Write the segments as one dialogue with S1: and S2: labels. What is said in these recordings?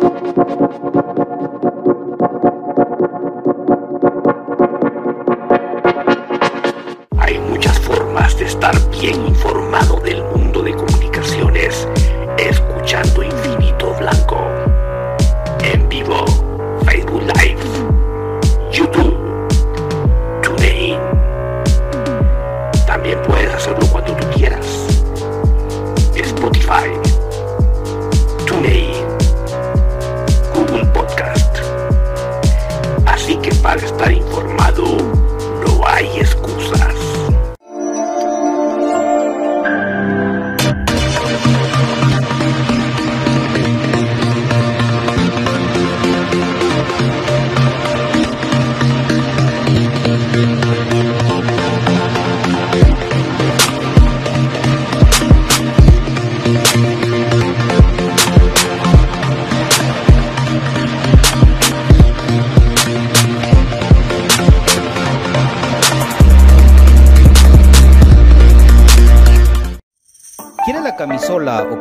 S1: Hay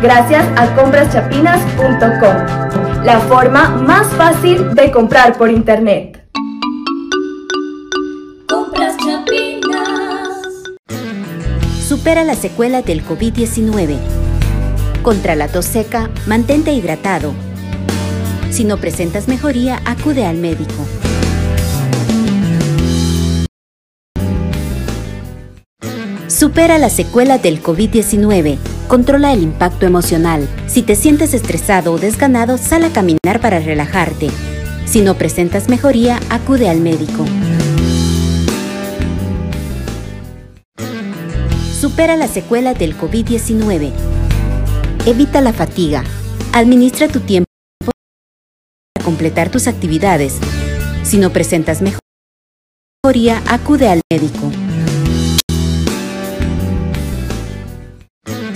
S2: Gracias a compraschapinas.com, la forma más fácil de comprar por internet.
S3: Compras Chapinas.
S4: Supera la secuela del COVID-19. Contra la tos seca, mantente hidratado. Si no presentas mejoría, acude al médico. Supera la secuela del COVID-19. Controla el impacto emocional. Si te sientes estresado o desganado, sal a caminar para relajarte. Si no presentas mejoría, acude al médico. Supera la secuela del COVID-19. Evita la fatiga. Administra tu tiempo para completar tus actividades. Si no presentas mejoría, acude al médico.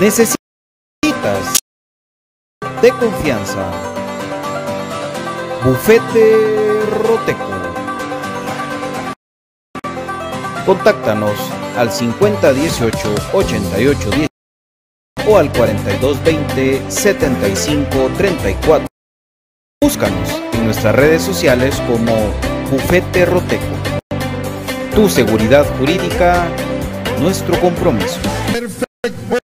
S5: Necesitas de confianza. Bufete Roteco. Contáctanos al 5018 8810 o al 4220 7534. Búscanos en nuestras redes sociales como Bufete Roteco. Tu seguridad jurídica, nuestro compromiso.
S6: Perfect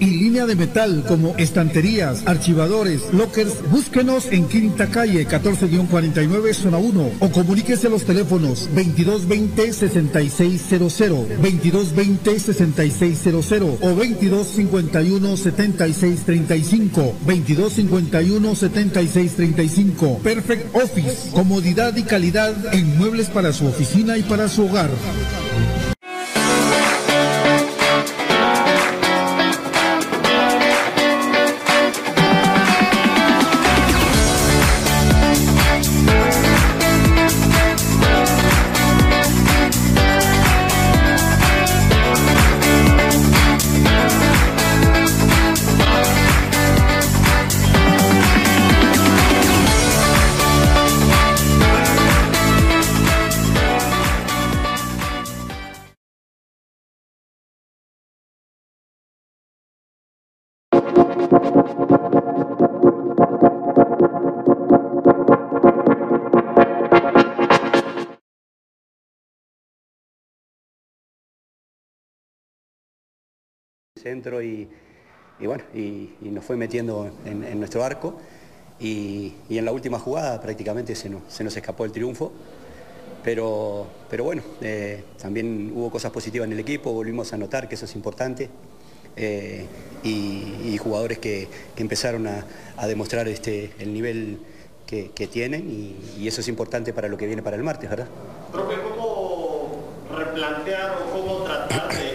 S6: y línea de metal como estanterías, archivadores, lockers, búsquenos en Quinta Calle 14-49 Zona 1 o comuníquese a los teléfonos 2220-6600, 2220-6600 o 2251-7635, 2251-7635. Perfect Office, comodidad y calidad en muebles para su oficina y para su hogar.
S7: Centro y, bueno, y, nos fue metiendo en, nuestro arco y, en la última jugada prácticamente se nos, se nos escapó el triunfo. Pero, pero bueno, eh, también hubo cosas positivas en el equipo, volvimos a notar que eso es importante. Eh, y, jugadores que, empezaron a, demostrar este, el nivel que, tienen y, eso es importante para lo que viene para el martes, ¿verdad?
S8: ¿cómo replantear o cómo tratar de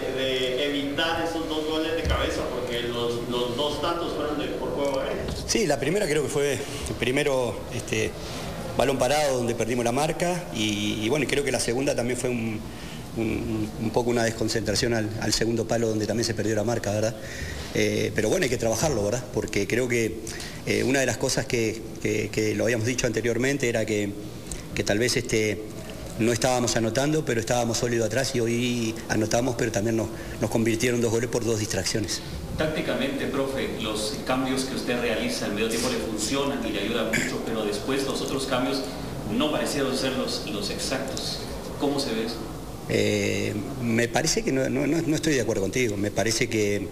S7: Sí, la primera creo que fue primero este, balón parado donde perdimos la marca y, bueno, creo que la segunda también fue un, poco una desconcentración al, segundo palo donde también se perdió la marca, ¿verdad? Eh, pero bueno, hay que trabajarlo, ¿verdad? Porque creo que eh, una de las cosas que, lo habíamos dicho anteriormente era que, tal vez este, no estábamos anotando, pero estábamos sólidos atrás y hoy anotamos, pero también nos, nos convirtieron dos goles por dos distracciones.
S9: Tácticamente, profe, los cambios que usted realiza en medio tiempo le funcionan y le ayudan mucho, pero después los otros cambios no parecieron ser los, exactos. ¿Cómo se ve eso?
S7: Eh, me parece que no, no, estoy de acuerdo contigo, me parece que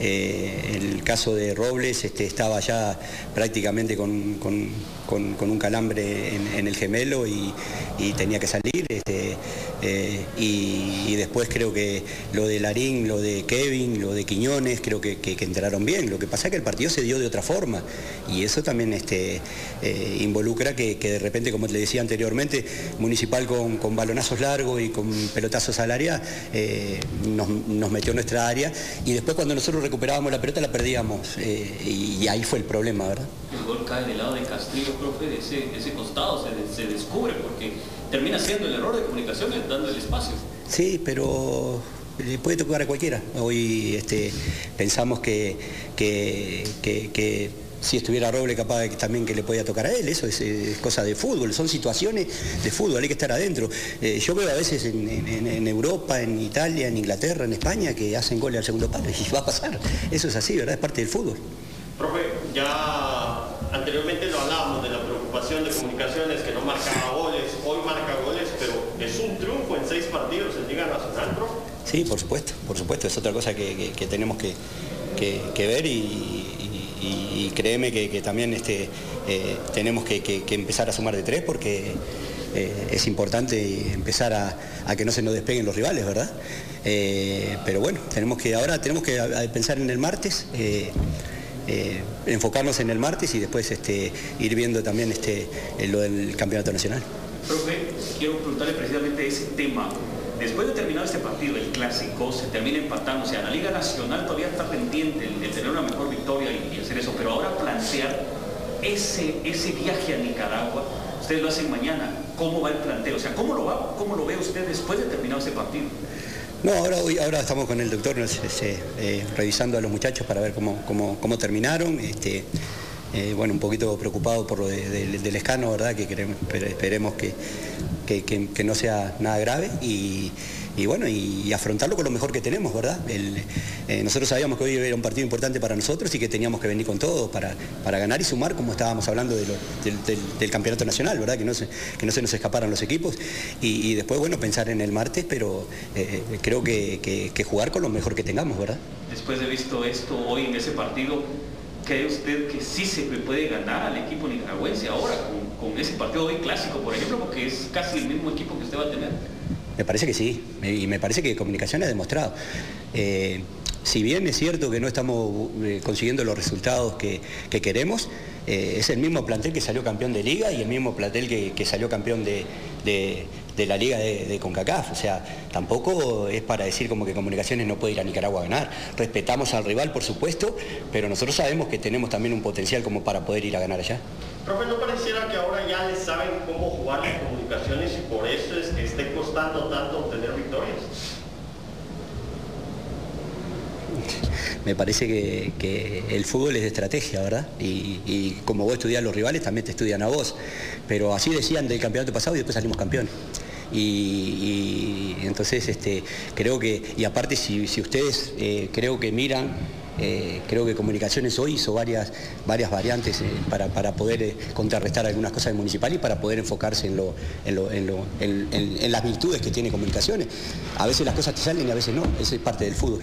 S7: eh, el caso de Robles este, estaba ya prácticamente con, un calambre en, el gemelo y, tenía que salir. Este, eh, y, después creo que lo de Larín, lo de Kevin, lo de Quiñones, creo que, entraron bien. Lo que pasa es que el partido se dio de otra forma y eso también este, eh, involucra que, de repente, como le decía anteriormente, Municipal con, balonazos largos y con pelotazos al área eh, nos, metió nuestra área y después cuando nosotros recuperábamos la pelota la perdíamos y, ahí fue el problema, ¿verdad?
S9: El gol cae del lado de Castillo, profe, de ese, costado, se, se descubre porque termina siendo el error de comunicación dando el espacio.
S7: Sí, pero le puede tocar a cualquiera. Hoy este, pensamos que, que, si estuviera Roble capaz también que le podía tocar a él, eso es, cosa de fútbol, son situaciones de fútbol, hay que estar adentro. Eh, yo veo a veces en, Europa, en Italia, en Inglaterra, en España, que hacen goles al segundo palo y va a pasar. Eso es así, ¿verdad? Es parte del fútbol.
S8: Profe, ya anteriormente lo hablábamos de la preocupación de comunicaciones que no marcaba goles, hoy marca goles, pero es un triunfo en seis partidos en Liga Nacional, ¿no?
S7: Sí, por supuesto, por supuesto, es otra cosa que, tenemos que, ver y, créeme que, también este, eh, tenemos que, empezar a sumar de tres porque eh, es importante empezar a, que no se nos despeguen los rivales, ¿verdad? Eh, pero bueno, tenemos que ahora tenemos que pensar en el martes. Eh, enfocarnos en el martes y después este, ir viendo también este, eh, lo del campeonato nacional.
S9: Profe, quiero preguntarle precisamente ese tema. Después de terminar este partido, el clásico, se termina empatando. O sea, la Liga Nacional todavía está pendiente de tener una mejor victoria y, hacer eso. Pero ahora plantear ese, ese viaje a Nicaragua, ustedes lo hacen mañana. ¿Cómo va el planteo? O sea, ¿cómo lo, va, cómo lo ve usted después de terminar este partido?
S7: No, ahora, hoy, ahora estamos con el doctor este, eh, revisando a los muchachos para ver cómo, cómo, terminaron. Este, eh, bueno, un poquito preocupado por lo del escano, ¿verdad? Que queremos, esperemos que, que, no sea nada grave y, y bueno, y, afrontarlo con lo mejor que tenemos, ¿verdad? Eh, nosotros sabíamos que hoy era un partido importante para nosotros y que teníamos que venir con todo para, para ganar y sumar, como estábamos hablando del, campeonato nacional, ¿verdad? Que no se, que no se nos escaparan los equipos y, después, bueno, pensar en el martes, pero eh, creo que, jugar con lo mejor que tengamos, ¿verdad?
S9: Después de visto esto hoy en ese partido, ¿cree usted que sí se puede ganar al equipo nicaragüense ahora con, ese partido hoy clásico, por ejemplo, porque es casi el mismo equipo que usted va a tener?
S7: Me parece que sí, y me parece que Comunicación ha demostrado. Eh, si bien es cierto que no estamos eh, consiguiendo los resultados que, queremos, eh, es el mismo plantel que salió campeón de liga y el mismo plantel que, salió campeón de, la liga de, CONCACAF. O sea, tampoco es para decir como que Comunicaciones no puede ir a Nicaragua a ganar. Respetamos al rival, por supuesto, pero nosotros sabemos que tenemos también un potencial como para poder ir a ganar allá.
S8: Profe, ¿no pareciera que ahora ya les saben cómo jugar las comunicaciones y por eso es que esté costando tanto obtener victorias?
S7: me parece que, el fútbol es de estrategia, ¿verdad? Y, como vos estudias los rivales, también te estudian a vos. Pero así decían del campeonato pasado y después salimos campeones. Y, entonces este, creo que, y aparte si, ustedes eh, creo que miran, eh, creo que Comunicaciones hoy hizo varias, varias variantes eh, para, poder contrarrestar algunas cosas del municipal y para poder enfocarse en, lo, en, las virtudes que tiene Comunicaciones. A veces las cosas te salen y a veces no, eso es parte del fútbol.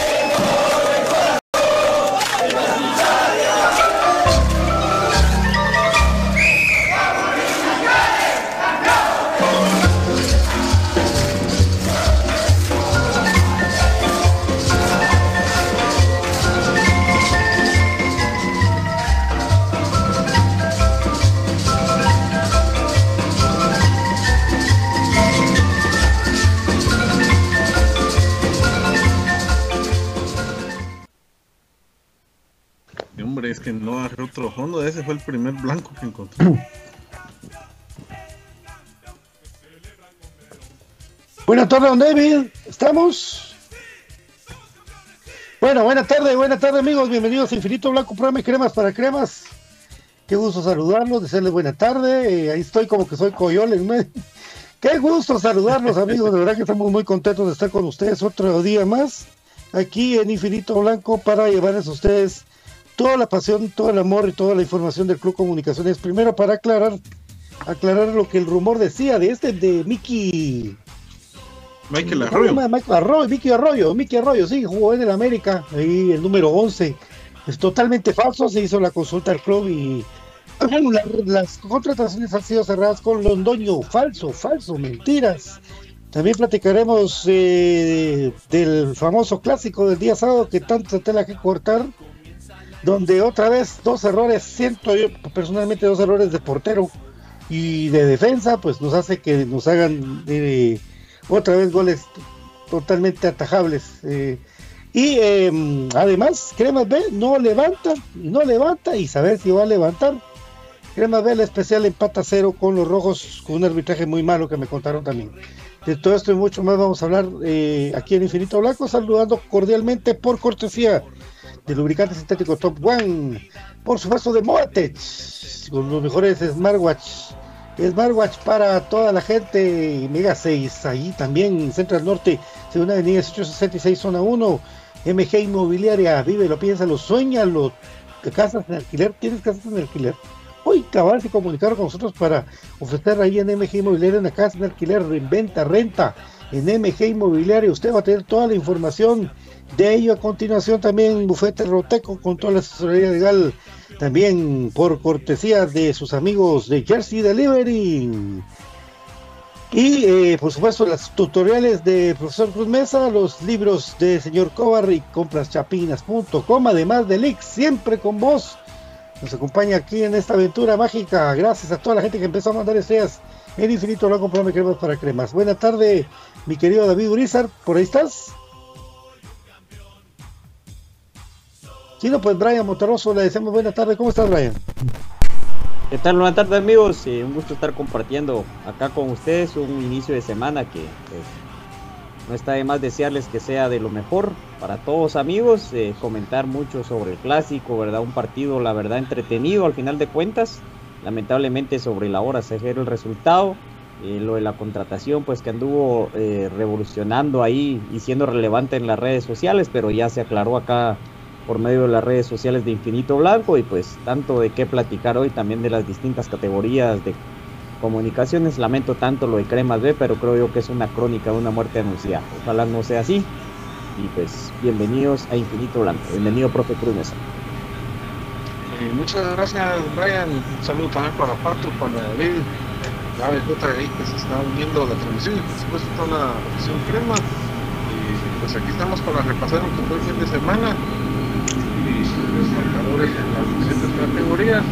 S10: Otro fondo, ese fue el primer blanco que encontré.
S11: Buenas tardes, David. ¿Estamos? Bueno, buena tarde, buena tarde, amigos. Bienvenidos a Infinito Blanco, programa y cremas para cremas. Qué gusto saludarlos, desearles buena tarde. Eh, ahí estoy como que soy coyol en medio. Qué gusto saludarlos, amigos. De verdad que estamos muy contentos de estar con ustedes otro día más aquí en Infinito Blanco para llevarles a ustedes toda la pasión, todo el amor y toda la información del Club Comunicaciones. Primero para aclarar, aclarar lo que el rumor decía de este, de Mickey.
S10: Michael Arroyo.
S11: Michael Arroyo, Mickey Arroyo, Mickey Arroyo, sí, jugó en el América, ahí el número 11. Es totalmente falso, se hizo la consulta al club y las contrataciones han sido cerradas con Londoño, falso, falso, mentiras. También platicaremos eh, del famoso clásico del día sábado que tanto tela que cortar donde otra vez dos errores, siento yo personalmente dos errores de portero y de defensa, pues nos hace que nos hagan eh, otra vez goles totalmente atajables. Eh, y em, además, Cremas B no levanta, no levanta y saber si va a levantar. Cremas B, la especial empata cero con los rojos, con un arbitraje muy malo que me contaron también. De todo esto y mucho más vamos a hablar eh, aquí en Infinito Blanco, saludando cordialmente por cortesía de lubricante sintético Top One, por supuesto de Moatech, con los mejores smartwatch. Smartwatch para toda la gente, Mega 6, ahí también, Central Norte, segunda avenida 1866, zona 1, MG Inmobiliaria, vive, lo piensa, lo sueña, lo casas en alquiler, tienes casas en alquiler. Hoy cabal se comunicaron con nosotros para ofrecer ahí en MG Inmobiliaria una casa en alquiler, venta, renta en MG Inmobiliaria. Usted va a tener toda la información de ello a continuación también Bufete Roteco con toda la asesoría legal, también por cortesía de sus amigos de Jersey Delivery. Y eh, por supuesto las tutoriales de profesor Cruz Mesa, los libros de señor Cobar y compraschapinas.com, además de Lix, siempre con vos. nos acompaña aquí en esta aventura mágica. Gracias a toda la gente que empezó a mandar estrellas en Infinito Blanco, programa Cremas para Cremas. Buena tarde, mi querido David Urizar, ¿por ahí estás? Sí, no, pues Brian Monterroso, le decimos buena tarde. ¿Cómo estás, Brian?
S12: ¿Qué tal? Buenas tardes, amigos. Eh, un gusto estar compartiendo acá con ustedes un inicio de semana que pues, no está de más desearles que sea de lo mejor para todos, amigos. Eh, comentar mucho sobre el clásico, ¿verdad? Un partido, la verdad, entretenido al final de cuentas. Lamentablemente, sobre la hora se ve el resultado. Eh, lo de la contratación, pues que anduvo eh, revolucionando ahí y siendo relevante en las redes sociales, pero ya se aclaró acá por medio de las redes sociales de Infinito Blanco y pues tanto de qué platicar hoy también de las distintas categorías de comunicaciones. Lamento tanto lo de Cremas B, pero creo yo que es una crónica de una muerte anunciada. Ojalá no sea así. Y pues bienvenidos a Infinito Blanco. Bienvenido, profe Cruz.
S10: Eh, muchas gracias, Brian. Un saludo también para Pato, para David, la BJ ahí que se está uniendo a la transmisión y por supuesto toda la opción crema. Y pues aquí estamos para repasar lo que fue el fin de semana y los marcadores en las diferentes categorías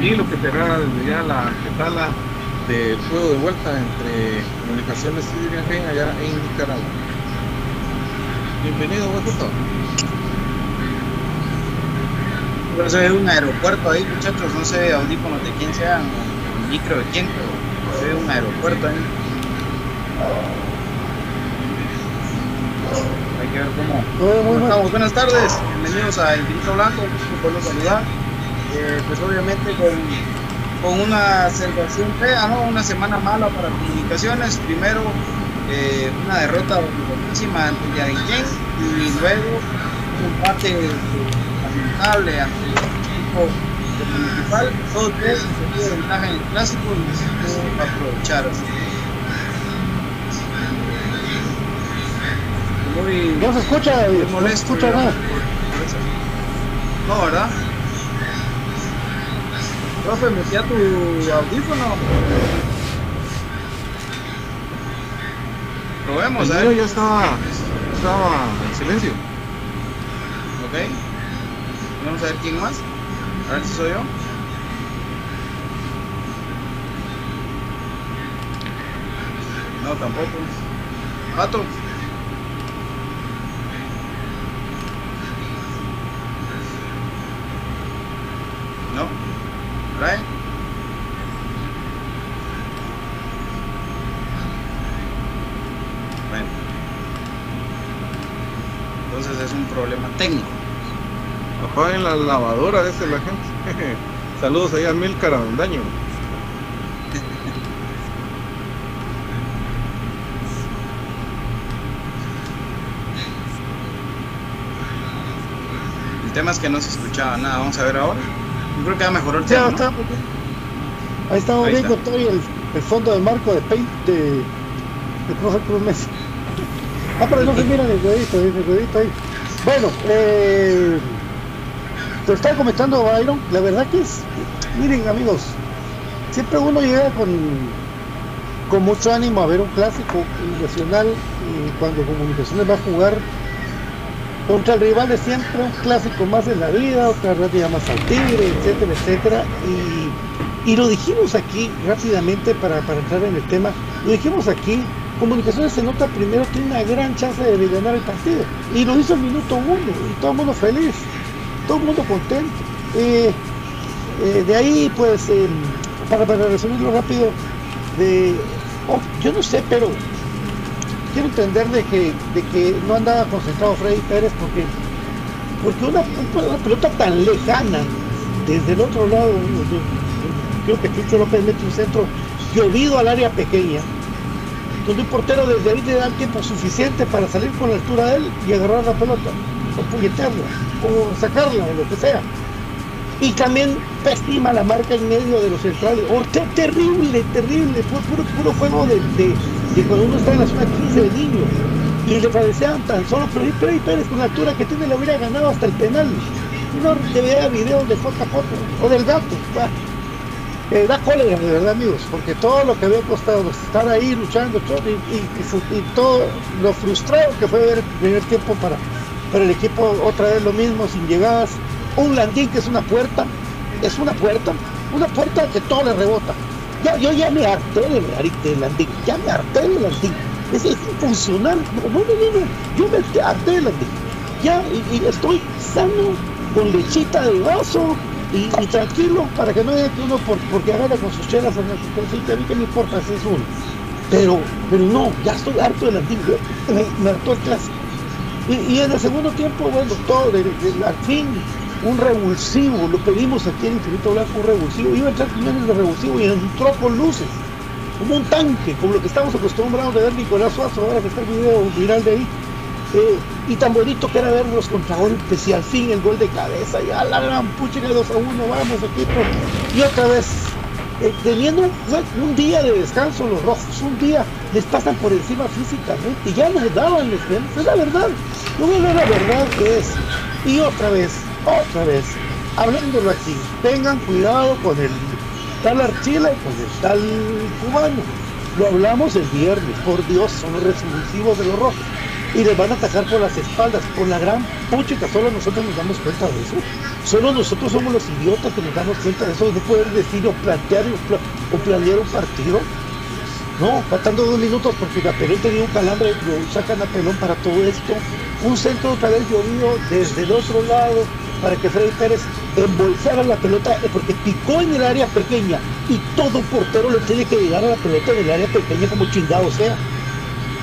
S10: y lo que será desde ya la petala del juego de vuelta entre Comunicaciones y allá en Nicaragua. Bienvenido, BJ.
S5: Pero se ve un aeropuerto ahí, muchachos, no sé audífonos de quién sean, micro de quién, pero ve un aeropuerto ahí. Hay que ver cómo, cómo estamos. Buenas tardes, bienvenidos a Infinito Blanco, un pueblo saludar. Eh, pues obviamente con, con una sensación fea, ¿no? Una semana mala para comunicaciones. Primero, eh, una derrota dolorosísima ante Yariquén y luego un empate eh, lamentable ante el equipo de municipal. Dos veces se ventaja en el clásico y necesitó aprovechar. Muy,
S11: No se escucha, David, no.
S5: No, ¿verdad? Profe, metí a tu audífono. Probemos,
S10: El
S5: ver.
S10: ya estaba, estaba en silencio.
S5: Ok. Vamos a ver quién más. A ver si soy yo. No, tampoco. Pato. No. Brian. Bueno. Entonces es un problema técnico.
S10: Apaguen la lavadora, dice la gente. Saludos ahí a Milcar Avendaño.
S5: El tema es que no se escuchaba nada. Vamos a ver ahora. Yo creo que ya mejoró el
S11: Ya
S5: tema. ¿no?
S11: está. Ahí estamos
S5: Ahí
S11: viendo
S5: está.
S11: todo el, el fondo de marco de Paint de, de Cruz Mesa. Ah, pero no se mira el en el dedito ahí. Bueno, eh, te lo estaba comentando Byron, la verdad que es, miren amigos, siempre uno llega con, con mucho ánimo a ver un clásico nacional y cuando Comunicaciones va a jugar contra el rival de siempre, un clásico más en la vida, otra rápida más al tigre, etcétera, etcétera. Y, lo dijimos aquí rápidamente para entrar en el tema, lo dijimos aquí, Comunicaciones se nota primero, tiene una gran chance de ganar el partido. Y lo hizo el minuto uno, y todo el mundo feliz, todo el mundo contento. Eh, eh, de ahí, pues, eh, para, para resumirlo rápido, oh, yo no sé, pero quiero entender de que, de que no andaba concentrado Freddy Pérez porque, porque una, pelota tan lejana desde el otro lado, creo que Chucho López mete un centro llovido al área pequeña, donde un portero desde ahí le da el tiempo suficiente para salir con la altura de él y agarrar la pelota, o puñetearla, o sacarla, o lo que sea. Y también pésima la marca en medio de los centrales. Oh, te- terrible, terrible. Fue puro, juego de, cuando uno está en la zona 15 de niño. Y le padecían tan solo, pero Freddy Pérez con la altura que tiene le hubiera ganado hasta el penal. Uno le veía videos de JJ o del gato. Eh, da cólera, de verdad, amigos, porque todo lo que había costado estar ahí luchando y, y- y todo lo frustrado que fue ver el primer tiempo para, para el equipo, otra vez lo mismo, sin llegadas, un landín que es una puerta, es una puerta, una puerta que todo le rebota. Ya, yo ya me harté del, del Andín, ya me harté del Andín. Es, es infuncional. No, yo me harté del Andín. Ya, y, y estoy sano, con lechita de vaso, y, tranquilo para que no haya que uno por, porque agarra con sus chelas en el a mí que me importa si es uno. Pero pero no ya estoy harto del antiguo me, hartó el clásico. Y, en el segundo tiempo bueno todo de, al fin un revulsivo lo pedimos aquí en Infinito Blanco un revulsivo. Iba a entrar Jiménez de revulsivo y entró con luces como un tanque como lo que estamos acostumbrados de ver Nicolás Suazo ahora que está el video viral de ahí. Eh, y tan bonito que era ver los contragolpes y al fin el gol de cabeza. Y a la gran pucha 2 a 1 vamos equipo. Y otra vez eh, teniendo un, día de descanso los rojos un día les pasan por encima físicamente ya nos daban les es la verdad. No es la verdad que es. Y otra vez otra vez hablándolo aquí tengan cuidado con el tal Archila y con el tal cubano. Lo hablamos el viernes por Dios son los resolutivos de los rojos y les van a atacar por las espaldas, por la gran puchica, solo nosotros nos damos cuenta de eso. Solo nosotros somos los idiotas que nos damos cuenta de eso, de poder decir o plantear o planear un partido. No, faltando dos minutos porque Pelón tenía un calambre, lo sacan a Pelón para todo esto. Un centro otra vez llovido desde el otro lado para que Freddy Pérez embolsara la pelota porque picó en el área pequeña y todo portero le tiene que llegar a la pelota en el área pequeña como chingado sea.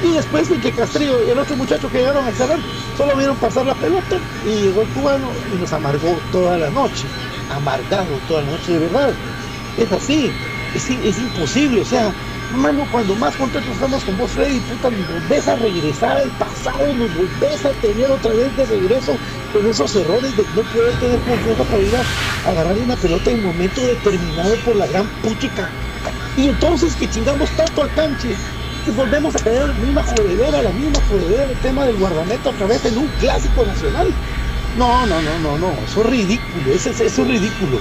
S11: Y después de que Castrillo y el otro muchacho que llegaron al cerrar, solo vieron pasar la pelota y llegó el cubano y nos amargó toda la noche. Amargado toda la noche, de verdad. Es así, es, imposible, o sea, hermano, cuando más contentos estamos con vos, Freddy, puta, nos volvés a regresar al pasado, nos volvés a tener otra vez de regreso con esos errores de no poder tener confianza para ir a agarrar una pelota en un momento determinado por la gran puchica. Y entonces que chingamos tanto al canche, volvemos a caer la misma jodedera, la misma jodedera del tema del guardameta otra vez en un clásico nacional. No, no, no, no, no, eso es ridículo, eso, eso es ridículo.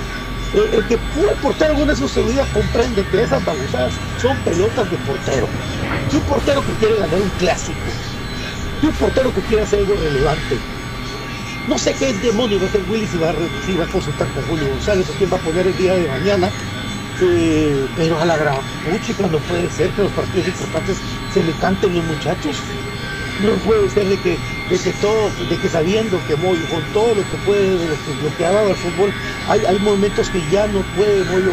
S11: El, el que pudo portero alguna de sus seguridad comprende que esas son pelotas de portero. Y un portero que quiere ganar un clásico. Y un portero que quiere hacer algo relevante. No sé qué demonio va a hacer Willy si va si va a consultar con Julio González o quién va a poner el día de mañana. Pero a la gran puchica no puede ser que los partidos importantes se le canten los muchachos. No puede ser de que, de que todo, de que sabiendo que Moyo, con todo lo que puede, lo que, lo que ha dado al fútbol, hay, hay momentos que ya no puede Moyo.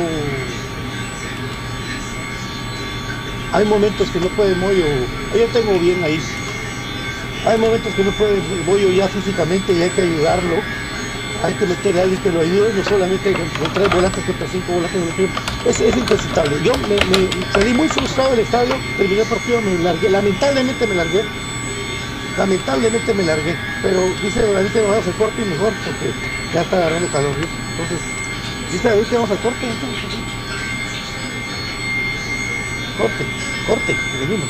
S11: Hay momentos que no puede Moyo. Yo tengo bien ahí. Hay momentos que no puede Moyo ya físicamente y hay que ayudarlo hay que meter a alguien que lo ayude, no solamente con tres volantes contra cinco volantes es, es. Yo me, me, salí muy frustrado del estadio, terminé el partido, me largué, lamentablemente me largué, lamentablemente me largué, pero dice David que vamos al corte y mejor porque ya está agarrando calor, entonces, dice David que vamos al corte, corte, corte, venimos.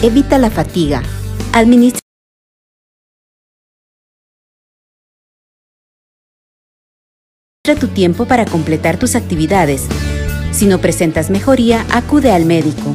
S4: Evita la fatiga. Administra tu tiempo para completar tus actividades. Si no presentas mejoría, acude al médico.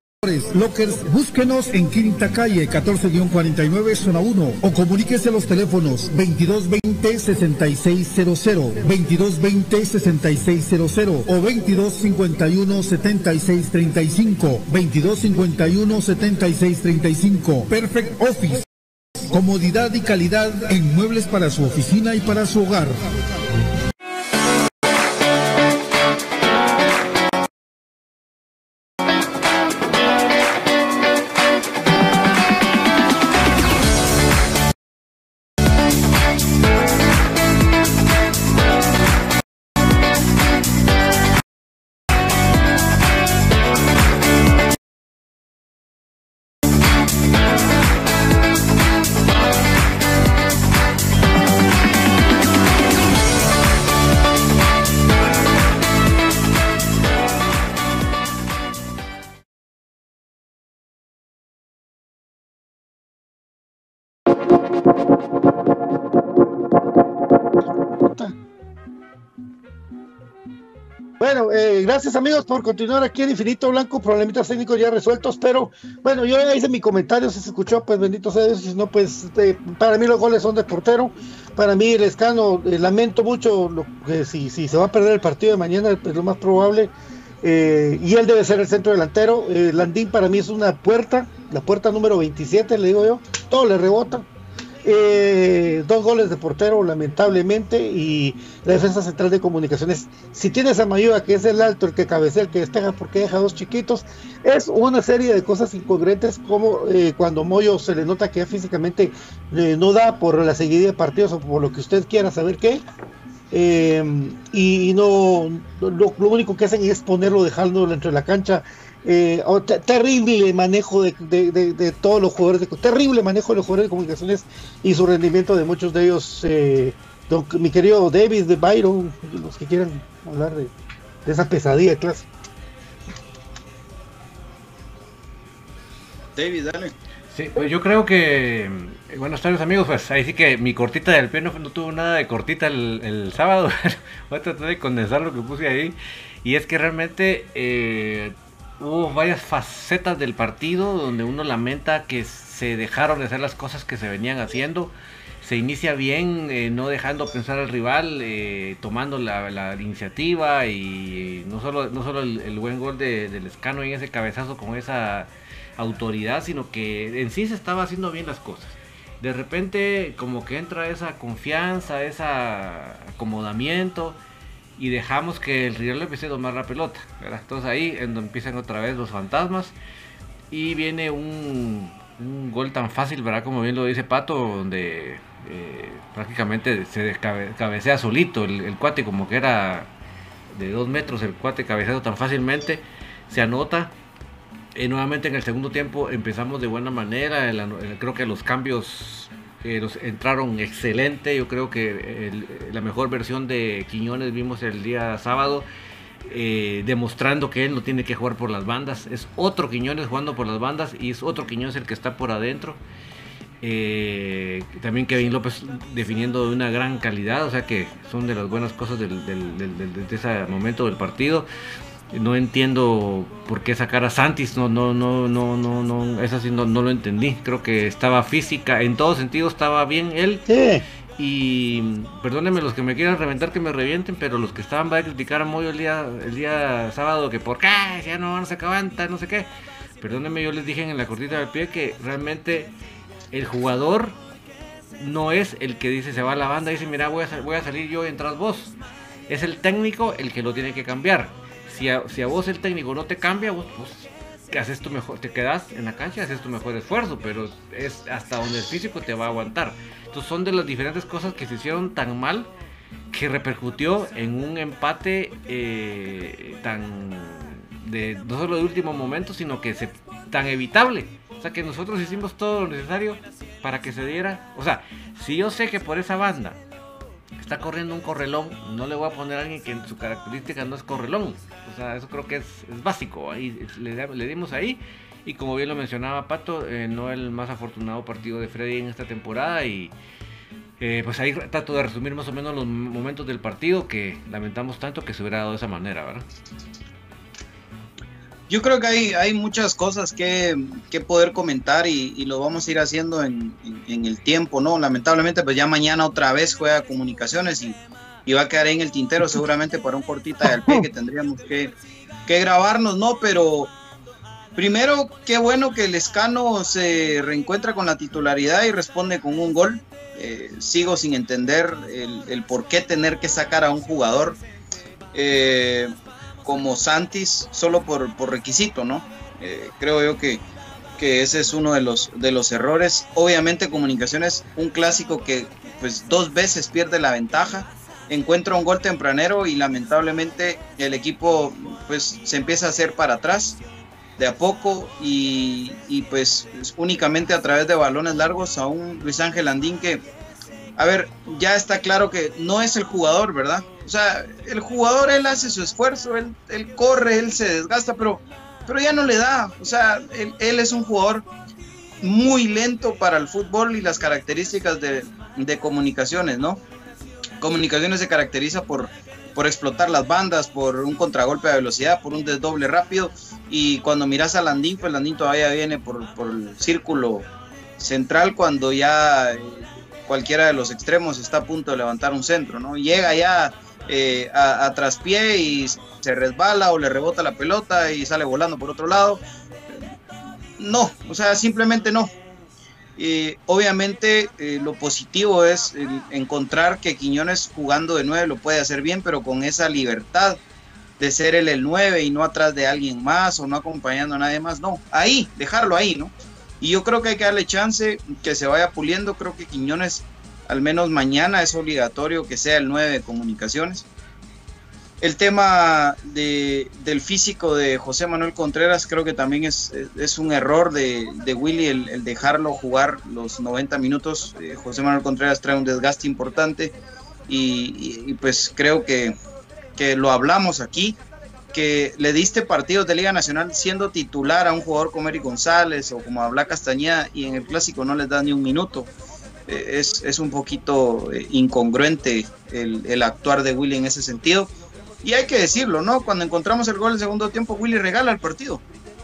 S6: Lockers, búsquenos en Quinta Calle 14-49 Zona 1 o comuníquese a los teléfonos 2220-6600, 2220-6600 o 2251-7635, 2251-7635. Perfect Office. Comodidad y calidad en muebles para su oficina y para su hogar. Eh, gracias amigos por continuar aquí en Infinito Blanco, problemitas técnicos ya resueltos, pero bueno, yo ya hice mi comentario, si se escuchó, pues bendito sea Dios, si no, pues eh, para mí los goles son de portero, para mí el escano, eh, lamento mucho lo, que si, si se va a perder el partido de mañana, es lo más probable, eh, y él debe ser el centro delantero, Landín para mí es una puerta, la puerta número 27, le digo yo, todo le rebota,
S11: Eh, dos goles de portero, lamentablemente, y la defensa central de comunicaciones. Si tienes a Mayuga, que es el alto, el que cabecea, el que despeja, porque deja dos chiquitos, es una serie de cosas incongruentes, como eh, cuando Moyo se le nota que ya físicamente eh, no da por la seguidilla de partidos o por lo que usted quiera saber qué. Eh, y no lo, lo único que hacen es ponerlo, dejándolo dentro de la cancha eh, oh, te- terrible manejo de, de- de- de todos los jugadores, de, terrible manejo de los jugadores de comunicaciones y su rendimiento de muchos de ellos. eh, don- mi querido David de Byron, los que quieran hablar de, de esa pesadilla clase.
S5: David, dale.
S13: Sí, pues yo creo que. eh, Buenas tardes, amigos. Pues ahí sí que mi cortita del pie no, no tuvo nada de cortita el, el sábado. Voy a tratar de condensar lo que puse ahí. Y es que realmente eh, hubo varias facetas del partido donde uno lamenta que se dejaron de hacer las cosas que se venían haciendo. Se inicia bien, eh, no dejando pensar al rival, eh, tomando la, iniciativa y no solo, no solo el, el buen gol de, del Escano en ese cabezazo con esa autoridad, sino que en sí se estaba haciendo bien las cosas. De repente como que entra esa confianza, ese acomodamiento y dejamos que el rival empiece a tomar la pelota. ¿verdad? Entonces ahí en donde empiezan otra vez los fantasmas y viene un, un gol tan fácil, ¿verdad? Como bien lo dice Pato, donde eh, prácticamente se cabecea solito el, cuate, como que era de dos metros el cuate cabeceado tan fácilmente, se anota. Eh, nuevamente en el segundo tiempo empezamos de buena manera, creo que los cambios eh, los entraron excelente, yo creo que la mejor versión de Quiñones vimos el día sábado, eh, demostrando que él no tiene que jugar por las bandas, es otro Quiñones jugando por las bandas y es otro Quiñones el que está por adentro. Eh, también Kevin López definiendo de una gran calidad, o sea que son de las buenas cosas del- del- del- de ese momento del partido. No entiendo por qué sacar a Santis, no, no, no, no, no, no, eso sí no, no lo entendí. Creo que estaba física, en todo sentido estaba bien él. Y perdónenme los que me quieran reventar que me revienten, pero los que estaban para criticar a Moyo el día, el día sábado que por qué ya no van a sacar aguanta, no sé qué. Perdónenme, yo les dije en la cortita del pie que realmente el jugador no es el que dice se va a la banda y dice mira voy a, voy a salir yo y entras vos. Es el técnico el que lo tiene que cambiar. Si a, vos el técnico no te cambia, vos, que haces tu mejor, te quedas en la cancha, haces tu mejor esfuerzo, pero es hasta donde el físico te va a aguantar. Entonces son de las diferentes cosas que se hicieron tan mal que repercutió en un empate eh, tan de no solo de último momento, sino que se, tan evitable. O sea que nosotros hicimos todo lo necesario para que se diera. O sea, si yo sé que por esa banda está corriendo un correlón, no le voy a poner a alguien que en su característica no es correlón. O sea, eso creo que es, es básico. Ahí le, le dimos ahí. Y como bien lo mencionaba Pato, eh, no el más afortunado partido de Freddy en esta temporada. Y eh, pues ahí trato de resumir más o menos los momentos del partido que lamentamos tanto que se hubiera dado de esa manera, ¿verdad?
S5: Yo creo que hay, hay muchas cosas que, que poder comentar y, y lo vamos a ir haciendo en, en- en el tiempo, ¿no? Lamentablemente, pues ya mañana otra vez juega comunicaciones y, y va a quedar en el tintero seguramente para un cortita del pie que tendríamos que, que grabarnos, ¿no? Pero primero, qué bueno que el Escano se reencuentra con la titularidad y responde con un gol. Eh, sigo sin entender el, el por qué tener que sacar a un jugador. Eh, como Santis solo por, por requisito, ¿no? Eh, creo yo que, que ese es uno de los, de los errores. Obviamente Comunicaciones, un clásico que pues dos veces pierde la ventaja, encuentra un gol tempranero y lamentablemente el equipo pues se empieza a hacer para atrás de a poco y, y, pues únicamente a través de balones largos a un Luis Ángel Andín que a ver, ya está claro que no es el jugador, ¿verdad? O sea, el jugador él hace su esfuerzo, él, él corre, él se desgasta, pero, pero ya no le da. O sea, él, él es un jugador muy lento para el fútbol y las características de, de comunicaciones, ¿no? Comunicaciones se caracteriza por, por explotar las bandas, por un contragolpe de velocidad, por un desdoble rápido. Y cuando miras a Landín, pues Landín todavía viene por, por el círculo central cuando ya eh, cualquiera de los extremos está a punto de levantar un centro, ¿no? Llega ya eh, a, traspié y se resbala o le rebota la pelota y sale volando por otro lado. No, o sea, simplemente no. Obviamente eh, lo positivo es encontrar que Quiñones jugando de 9 lo puede hacer bien, pero con esa libertad de ser él el 9 y no atrás de alguien más o no acompañando a nadie más. No, ahí, dejarlo ahí, ¿no? Y yo creo que hay que darle chance que se vaya puliendo. Creo que Quiñones, al menos mañana, es obligatorio que sea el 9 de comunicaciones. El tema de, del físico de José Manuel Contreras creo que también es, es un error de, de Willy el, el, dejarlo jugar los 90 minutos. Eh, José Manuel Contreras trae un desgaste importante y, y, y pues creo que, que lo hablamos aquí, que le diste partidos de Liga Nacional siendo titular a un jugador como Eric González o como a Castañeda y en el clásico no les da ni un minuto. Eh, es, es, un poquito eh, incongruente el, actuar de Willy en ese sentido. Y hay que decirlo, ¿no? Cuando encontramos el gol del segundo tiempo, Willy regala el partido.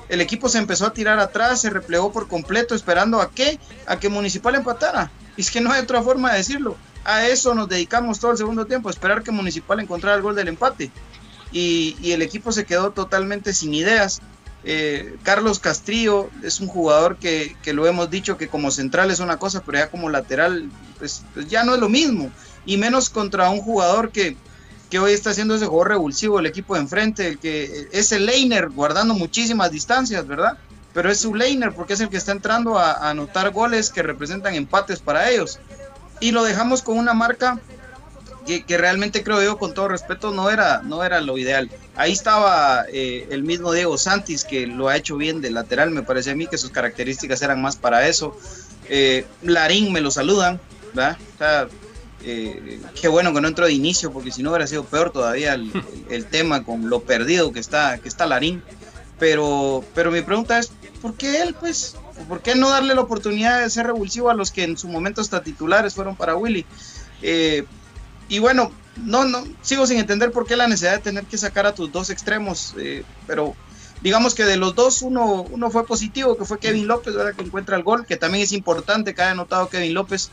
S5: El equipo se empezó a tirar atrás, se replegó por completo, esperando a qué? A que Municipal empatara. Y es que no hay otra forma de decirlo. A eso nos dedicamos todo el segundo tiempo, esperar que Municipal encontrara el gol del empate. Y, el equipo se quedó totalmente sin ideas. Eh, Carlos Castrillo es un jugador que, que, lo hemos dicho que como central es una cosa, pero ya como lateral, pues, pues ya no es lo mismo. Y menos contra un jugador que, que hoy está haciendo ese juego revulsivo, el equipo de enfrente, el que es el laner guardando muchísimas distancias, ¿verdad? Pero es su laner porque es el que está entrando a anotar goles que representan empates para ellos. Y lo dejamos con una marca que, realmente creo yo, con todo respeto, no era, no era lo ideal. Ahí estaba eh, el mismo Diego Santis, que lo ha hecho bien de lateral, me parece a mí que sus características eran más para eso. Eh, Larín me lo saludan, ¿verdad? Eh, qué bueno que no entró de inicio, porque si no hubiera sido peor todavía el, tema con lo perdido que está, que está Larín. Pero, pero mi pregunta es, ¿por qué él, pues? ¿Por qué no darle la oportunidad de ser revulsivo a los que en su momento hasta titulares fueron para Willy? Y bueno, no, no, sigo sin entender por qué la necesidad de tener que sacar a tus dos extremos, eh, pero digamos que de los dos, uno, uno fue positivo, que fue Kevin López, ¿verdad? que encuentra el gol, que también es importante que haya anotado Kevin López.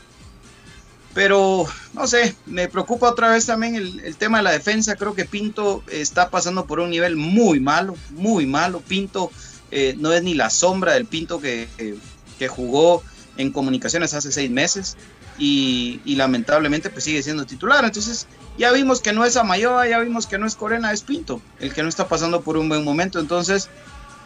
S5: Pero, no sé, me preocupa otra vez también el, el, tema de la defensa. Creo que Pinto está pasando por un nivel muy malo, muy malo. Pinto eh, no es ni la sombra del Pinto que, eh, que jugó en comunicaciones hace seis meses. Y, lamentablemente pues sigue siendo titular. Entonces ya vimos que no es Amayoa, ya vimos que no es Corena, es Pinto, el que no está pasando por un buen momento. Entonces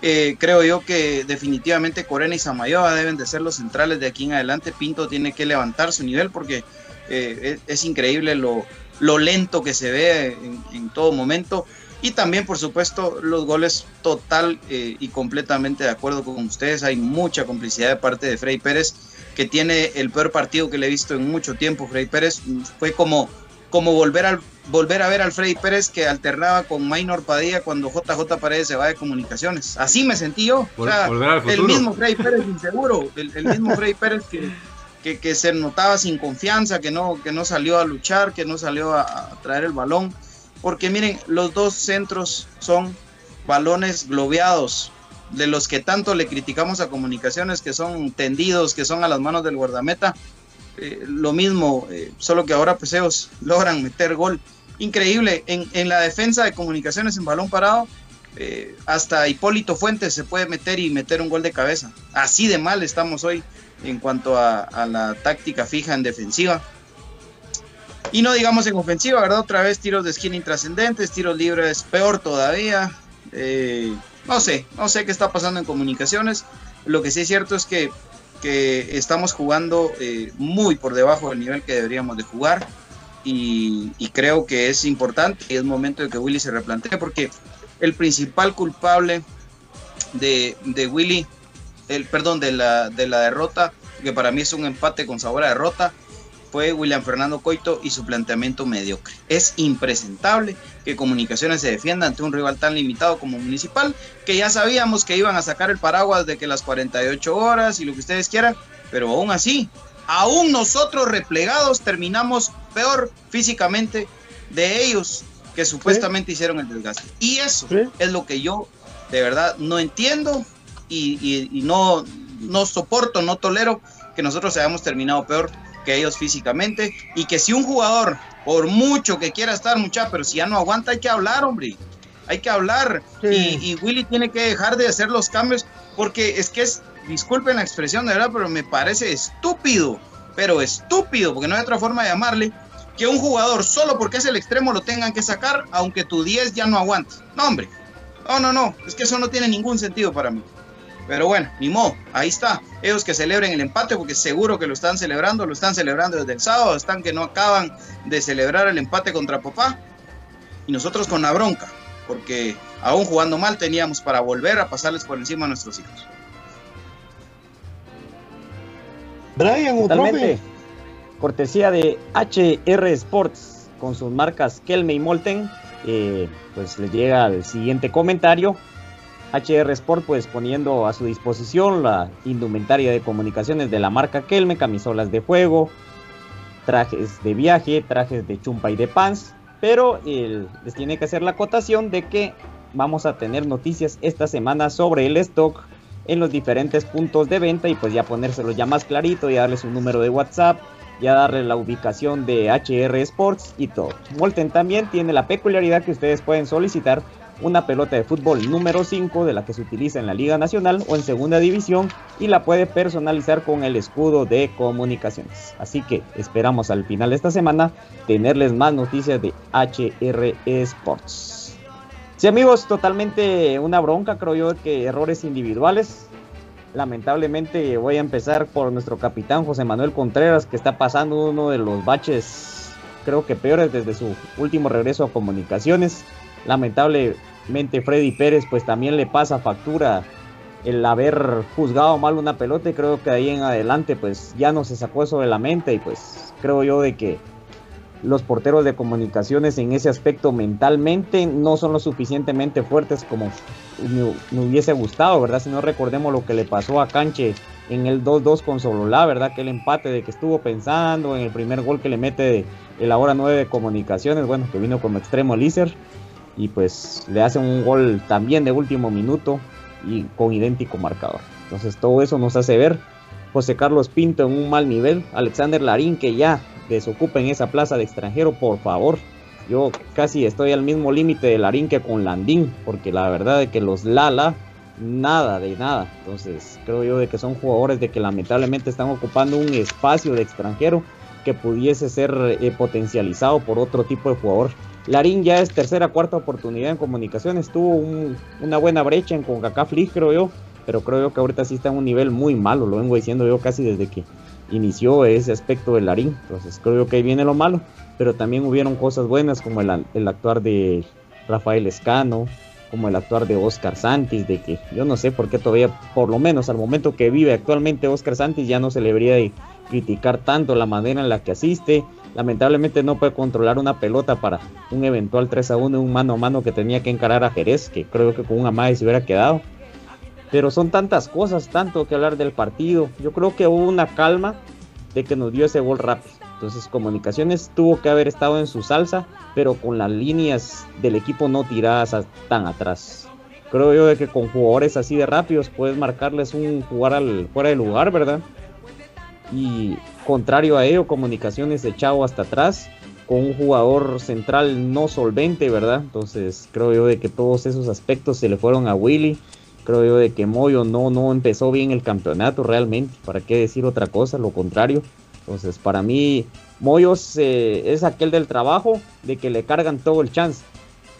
S5: eh, creo yo que definitivamente Corena y Samayoa deben de ser los centrales de aquí en adelante. Pinto tiene que levantar su nivel porque eh, es, increíble lo, lento que se ve en, todo momento. Y también, por supuesto, los goles total eh, y completamente de acuerdo con ustedes. Hay mucha complicidad de parte de Freddy Pérez que tiene el peor partido que le he visto en mucho tiempo. Freddy Pérez fue como, como volver, al, volver a ver al Freddy Pérez que alternaba con Maynor Padilla cuando JJ Paredes se va de comunicaciones. Así me sentí yo. O sea, el mismo Freddy Pérez inseguro, el, el mismo Freddy Pérez que, que, que, se notaba sin confianza, que no, que no salió a luchar, que no salió a, a traer el balón. Porque miren, los dos centros son balones globeados, de los que tanto le criticamos a comunicaciones, que son tendidos, que son a las manos del guardameta, eh, lo mismo, eh, solo que ahora pues ellos logran meter gol. Increíble, en, en la defensa de comunicaciones en balón parado, eh, hasta Hipólito Fuentes se puede meter y meter un gol de cabeza. Así de mal estamos hoy en cuanto a, a la táctica fija en defensiva. Y no digamos en ofensiva, ¿verdad? Otra vez tiros de esquina intrascendentes, tiros libres peor todavía. Eh, no sé, no sé qué está pasando en comunicaciones. Lo que sí es cierto es que, que estamos jugando eh, muy por debajo del nivel que deberíamos de jugar. Y, creo que es importante y es momento de que Willy se replantee porque el principal culpable de, de Willy, el perdón, de la, de la derrota, que para mí es un empate con sabor a derrota, fue William Fernando Coito y su planteamiento mediocre. Es impresentable que Comunicaciones se defienda ante un rival tan limitado como Municipal, que ya sabíamos que iban a sacar el paraguas de que las 48 horas y lo que ustedes quieran, pero aún así, aún nosotros replegados terminamos peor físicamente de ellos que supuestamente ¿Sí? hicieron el desgaste. Y eso ¿Sí? es lo que yo de verdad no entiendo y, y, y no, no soporto, no tolero que nosotros hayamos terminado peor que ellos físicamente y que si un jugador, por mucho que quiera estar mucha, pero si ya no aguanta hay que hablar, hombre. Hay que hablar sí. y, y, Willy tiene que dejar de hacer los cambios porque es que es disculpen la expresión de verdad, pero me parece estúpido, pero estúpido, porque no hay otra forma de llamarle, que un jugador solo porque es el extremo lo tengan que sacar, aunque tu 10 ya no aguante. No, hombre. No, no, no. Es que eso no tiene ningún sentido para mí. Pero bueno, ni modo, ahí está. Ellos que celebren el empate, porque seguro que lo están celebrando, lo están celebrando desde el sábado, están que no acaban de celebrar el empate contra papá. Y nosotros con la bronca, porque aún jugando mal teníamos para volver a pasarles por encima a nuestros hijos.
S11: Brian,
S12: Totalmente. Cortesía de HR Sports con sus marcas Kelme y Molten. eh, pues les llega el siguiente comentario. HR Sport pues poniendo a su disposición la indumentaria de comunicaciones de la marca Kelme, camisolas de fuego, trajes de viaje, trajes de chumpa y de pants, pero les tiene que hacer la acotación de que vamos a tener noticias esta semana sobre el stock en los diferentes puntos de venta y pues ya ponérselo ya más clarito, ya darles un número de WhatsApp, ya darle la ubicación de HR Sports y todo. Molten también tiene la peculiaridad que ustedes pueden solicitar una pelota de fútbol número 5 de la que se utiliza en la Liga Nacional o en Segunda División y la puede personalizar con el escudo de comunicaciones. Así que esperamos al final de esta semana tenerles más noticias de HR Sports. Sí amigos, totalmente una bronca, creo yo que errores individuales. Lamentablemente voy a empezar por nuestro capitán José Manuel Contreras que está pasando uno de los baches creo que peores desde su último regreso a comunicaciones. Freddy Pérez pues también le pasa factura el haber juzgado mal una pelota y creo que de ahí en adelante pues ya no se sacó eso de la mente y pues creo yo de que los porteros de comunicaciones en ese aspecto mentalmente no son lo suficientemente fuertes como me, hubiese gustado, ¿verdad? Si no recordemos lo que le pasó a Canche en el 2-2 con Sololá, ¿verdad? Que el empate de que estuvo pensando en el primer gol que le mete el ahora 9 de comunicaciones, bueno, que vino como extremo Lícer y pues le hace un gol también de último minuto y con idéntico marcador. Entonces todo eso nos hace ver José Carlos Pinto en un mal nivel, Alexander Larín que ya desocupen esa plaza de extranjero, por favor. Yo casi estoy al mismo límite de Larín que con Landín, porque la verdad es que los Lala, nada de nada. Entonces creo yo de que son jugadores de que lamentablemente están ocupando un espacio de extranjero que pudiese ser eh, potencializado por otro tipo de jugador. Larín ya es tercera, cuarta oportunidad en comunicaciones, tuvo un, una buena brecha en CONCACAF League, creo yo, pero creo yo que ahorita sí está en un nivel muy malo, lo vengo diciendo yo casi desde que inició ese aspecto del Larín. Entonces creo que ahí viene lo malo, pero también hubieron cosas buenas como el, el actuar de Rafael Escano, como el actuar de Oscar Santis, de que yo no sé por qué todavía, por lo menos al momento que vive actualmente Oscar Santis, ya no se le debería de criticar tanto la manera en la que asiste. Lamentablemente no puede controlar una pelota para un eventual 3 a 1 un mano a mano que tenía que encarar a Jerez, que creo que con una madre se hubiera quedado. Pero son tantas cosas, tanto que hablar del partido. Yo creo que hubo una calma de que nos dio ese gol rápido. Entonces Comunicaciones tuvo que haber estado en su salsa, pero con las líneas del equipo no tiradas tan atrás. Creo yo de que con jugadores así de rápidos puedes marcarles un jugar al, fuera de lugar, ¿verdad? Y contrario a ello, Comunicaciones echado hasta atrás con un jugador central no solvente, ¿verdad? Entonces creo yo de que todos esos aspectos se le fueron a Willy creo yo de que Moyo no, no empezó bien el campeonato realmente, para qué decir otra cosa, lo contrario. Entonces, para mí, Moyo eh, es aquel del trabajo, de que le cargan todo el chance.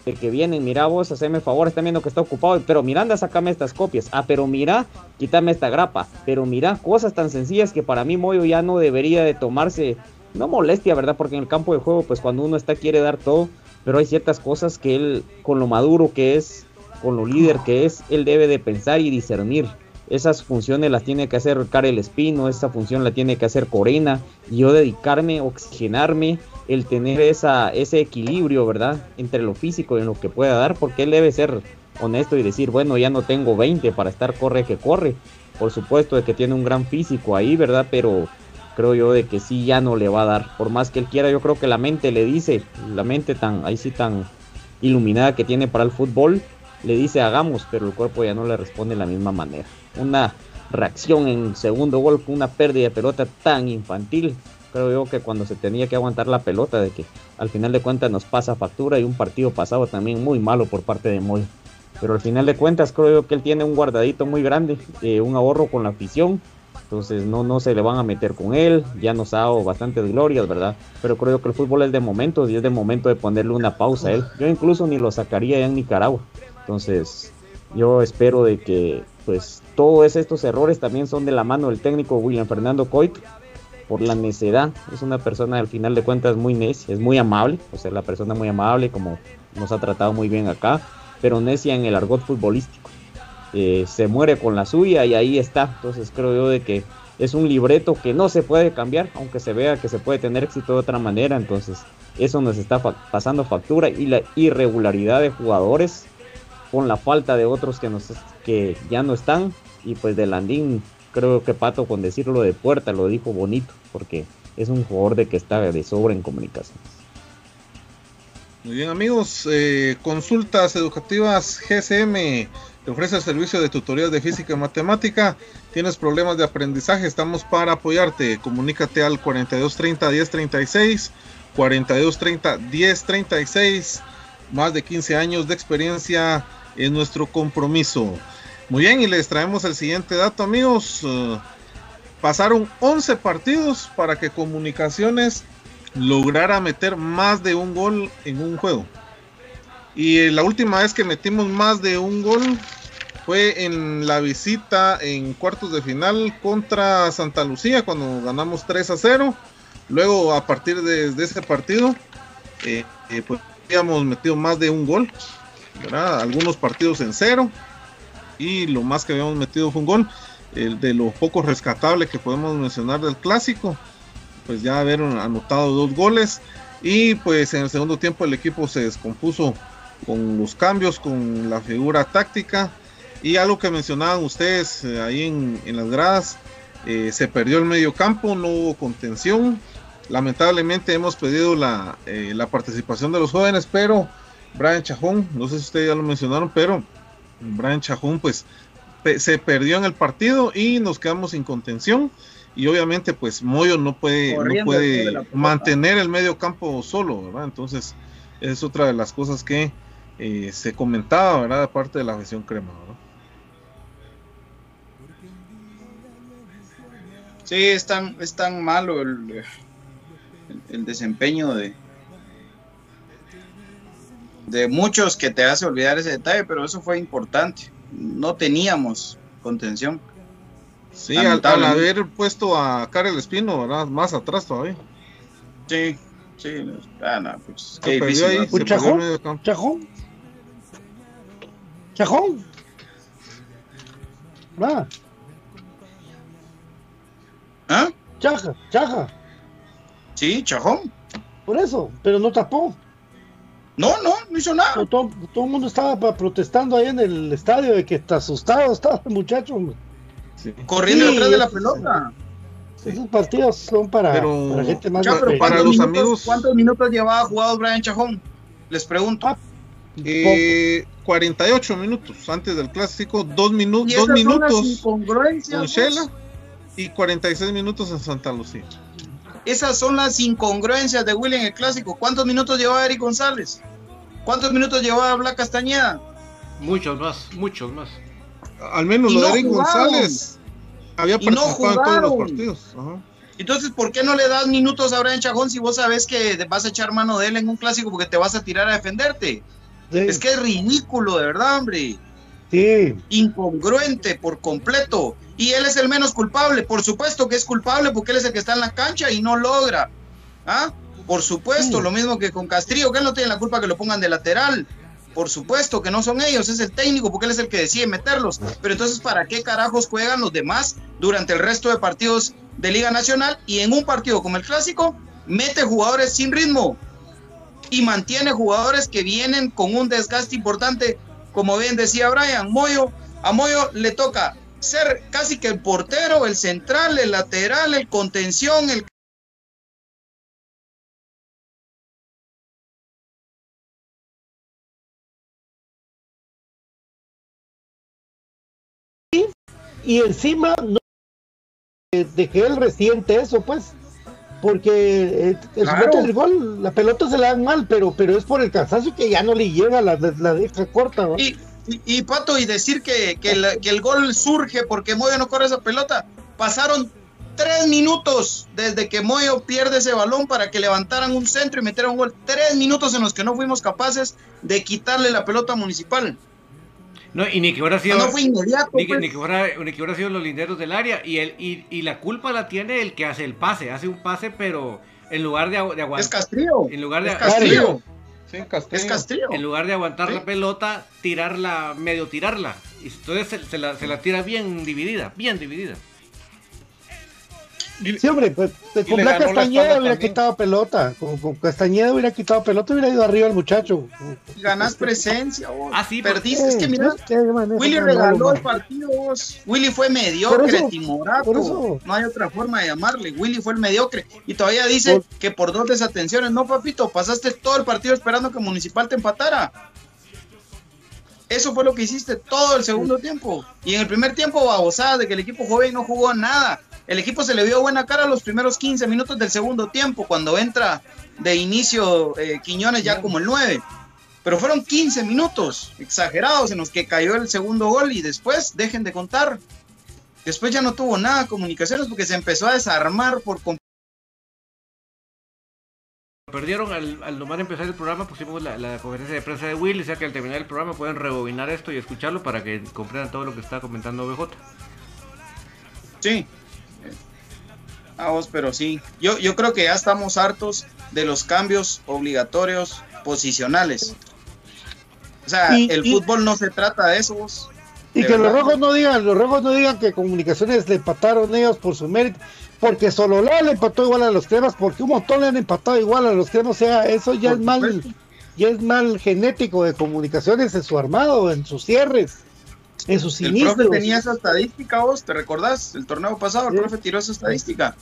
S12: De que vienen, mira vos, haceme favor, están viendo que está ocupado, pero mira, anda, sacame estas copias. Ah, pero mira, quítame esta grapa. Pero mira, cosas tan sencillas que para mí Moyo ya no debería de tomarse, no molestia, ¿verdad? Porque en el campo de juego, pues cuando uno está quiere dar todo, pero hay ciertas cosas que él, con lo maduro que es, con lo líder que es, él debe de pensar y discernir. Esas funciones las tiene que hacer Karel Espino, esa función la tiene que hacer Corena, y yo dedicarme, oxigenarme, el tener esa, ese equilibrio, ¿verdad? Entre lo físico y lo que pueda dar, porque él debe ser honesto y decir, bueno, ya no tengo 20 para estar corre que corre. Por supuesto de que tiene un gran físico ahí, ¿verdad? Pero creo yo de que sí ya no le va a dar. Por más que él quiera, yo creo que la mente le dice, la mente tan, ahí sí tan iluminada que tiene para el fútbol, le dice hagamos, pero el cuerpo ya no le responde de la misma manera. Una reacción en segundo gol una pérdida de pelota tan infantil. Creo yo que cuando se tenía que aguantar la pelota, de que al final de cuentas nos pasa factura y un partido pasado también muy malo por parte de Moy. pero al final de cuentas creo que él tiene un guardadito muy grande, eh, un ahorro con la afición, entonces no, no se le van a meter con él, ya nos ha dado bastantes glorias, ¿verdad? Pero creo que el fútbol es de momentos y es de momento de ponerle una pausa a él. Yo incluso ni lo sacaría ya en Nicaragua. Entonces yo espero de que pues todos estos errores también son de la mano del técnico William Fernando Coit por la necedad. Es una persona al final de cuentas muy necia, es muy amable, o sea, la persona muy amable como nos ha tratado muy bien acá, pero necia en el argot futbolístico. Eh, se muere con la suya y ahí está. Entonces creo yo de que es un libreto que no se puede cambiar, aunque se vea que se puede tener éxito de otra manera. Entonces eso nos está pasando factura y la irregularidad de jugadores con la falta de otros que, nos, que ya no están. Y pues de Landín, creo que Pato con decirlo de puerta lo dijo bonito, porque es un jugador de que está de sobra en comunicaciones.
S10: Muy bien amigos, eh, consultas educativas GCM te ofrece el servicio de tutorías de física y matemática. Tienes problemas de aprendizaje, estamos para apoyarte. Comunícate al 4230 1036, 4230 1036. Más de 15 años de experiencia en nuestro compromiso. Muy bien, y les traemos el siguiente dato, amigos. Uh, pasaron 11 partidos para que Comunicaciones lograra meter más de un gol en un juego. Y la última vez que metimos más de un gol fue en la visita en cuartos de final contra Santa Lucía, cuando ganamos 3 a 0. Luego, a partir de, ese partido, eh, eh, pues habíamos metido más de un gol. Algunos partidos en cero. Y lo más que habíamos metido fue un gol. El de lo poco rescatable que podemos mencionar del clásico. Pues ya habieron anotado dos goles. Y pues en el segundo tiempo el equipo se descompuso con los cambios, con la figura táctica. Y algo que mencionaban ustedes eh, ahí en, las gradas, eh, se perdió el medio campo, no hubo contención. Lamentablemente hemos pedido la, eh, la, participación de los jóvenes, pero Brian Chajón, no sé si ustedes ya lo mencionaron, pero Brian Chajón pues se perdió en el partido y nos quedamos sin contención. Y obviamente pues Moyo no puede, no puede mantener el medio campo solo, ¿verdad? Entonces es otra de las cosas que eh, se comentaba, ¿verdad? Aparte de la gestión crema, ¿verdad?
S5: Sí, es tan, es tan malo el, el, desempeño de, de muchos que te hace olvidar ese detalle, pero eso fue importante. No teníamos contención.
S10: Sí, al, haber puesto a Karel Espino, ¿verdad? Más atrás todavía.
S5: Sí, sí. Ah, no, pues,
S11: qué difícil. Ahí, Chajón, Chajón. Chajón. Va.
S5: ¿Ah?
S11: Chaja, chaja.
S5: Sí, chajón.
S11: Por eso, pero no tapó.
S5: No, no, no hizo nada.
S11: Todo, todo, el mundo estaba protestando ahí en el estadio de que está asustado estaba el muchacho.
S5: Corriendo detrás de la pelota.
S11: Esos partidos son para, gente más
S10: para los amigos.
S5: ¿Cuántos minutos llevaba jugado Brian Chajón? Les pregunto. Ah,
S10: eh, 48 minutos antes del clásico, dos, minutos dos minutos con Shela y 46 minutos en Santa Lucía.
S5: Esas son las incongruencias de William en el clásico. ¿Cuántos minutos llevaba Eric González? ¿Cuántos minutos llevaba Blas Castañeda?
S13: Muchos más, muchos más.
S10: Al menos lo de Eric González había participado en todos los partidos.
S5: Entonces, ¿por qué no le das minutos a Brian Chajón si vos sabes que vas a echar mano de él en un clásico porque te vas a tirar a defenderte? Es que es ridículo, de verdad, hombre.
S11: Sí.
S5: Incongruente por completo. Y él es el menos culpable. Por supuesto que es culpable porque él es el que está en la cancha y no logra. ¿Ah? Por supuesto, lo mismo que con Castrillo, que él no tiene la culpa que lo pongan de lateral. Por supuesto que no son ellos, es el técnico porque él es el que decide meterlos. Pero entonces, ¿para qué carajos juegan los demás durante el resto de partidos de Liga Nacional? Y en un partido como el Clásico, mete jugadores sin ritmo, y mantiene jugadores que vienen con un desgaste importante, como bien decía Brian, Moyo, a Moyo le toca ser casi que el portero, el central, el lateral, el contención, el
S11: y encima no de que él resiente eso pues porque eh, el gol, la pelota se le dan mal, pero, pero es por el cansancio que ya no le llega, la, la deja corta.
S5: Y, Y, y, Pato, y decir que, que, el, que el gol surge porque Moyo no corre esa pelota. Pasaron tres minutos desde que Moyo pierde ese balón para que levantaran un centro y metieran un gol. Tres minutos en los que no fuimos capaces de quitarle la pelota municipal.
S13: No, y ni que hubiera sido.
S5: No fue inmediato.
S13: Ni, que,
S5: pues.
S13: ni que hubiera, ni que hubiera sido los linderos del área. Y, el, y, y, la culpa la tiene el que hace el pase. Hace un pase, pero en lugar de, de aguantar.
S5: Es Castrillo.
S13: En lugar de.
S5: Es Castrillo.
S10: Sí, Castrillo.
S5: Es Castrillo.
S13: En lugar de aguantar
S5: ¿Sí?
S13: la pelota, tirarla, medio tirarla. Y entonces se, se, la, se la tira bien dividida, bien dividida.
S11: Sí, hombre, pues, pues con Black Castañeda hubiera quitado pelota. Con, con, Castañeda hubiera quitado pelota, hubiera ido arriba el muchacho.
S5: Ganás presencia, vos.
S13: Ah, sí,
S5: Perdiste. es que mira, Willy regaló el partido, vos. Willy fue mediocre, eso, timorato. No hay otra forma de llamarle. Willy fue el mediocre. Y todavía dice por... que por dos desatenciones. No, papito, pasaste todo el partido esperando que Municipal te empatara. Eso fue lo que hiciste todo el segundo tiempo. Y en el primer tiempo, babosada de que el equipo joven no jugó nada. El equipo se le vio buena cara los primeros 15 minutos del segundo tiempo, cuando entra de inicio eh, Quiñones ya como el 9. Pero fueron 15 minutos exagerados en los que cayó el segundo gol y después dejen de contar. Después ya no tuvo nada comunicaciones porque se empezó a desarmar por
S13: Perdieron al, al nomás empezar el programa, pusimos la, la, conferencia de prensa de Will, o sea que al terminar el programa pueden rebobinar esto y escucharlo para que comprendan todo lo que está comentando BJ.
S5: Sí, a vos, pero sí. Yo, yo creo que ya estamos hartos de los cambios obligatorios posicionales. O sea, y, el y, fútbol no se trata de eso, vos.
S11: Y que verdad. los rojos no digan, los rojos no digan que comunicaciones le empataron ellos por su mérito, porque solo le empató igual a los cremas, porque un montón le han empatado igual a los cremas, o sea, eso ya por es mal, ya es mal genético de comunicaciones en su armado, en sus cierres en sus
S5: el
S11: inicios.
S5: profe tenía esa estadística, vos, ¿te recordás? El torneo pasado, el sí. profe tiró esa estadística.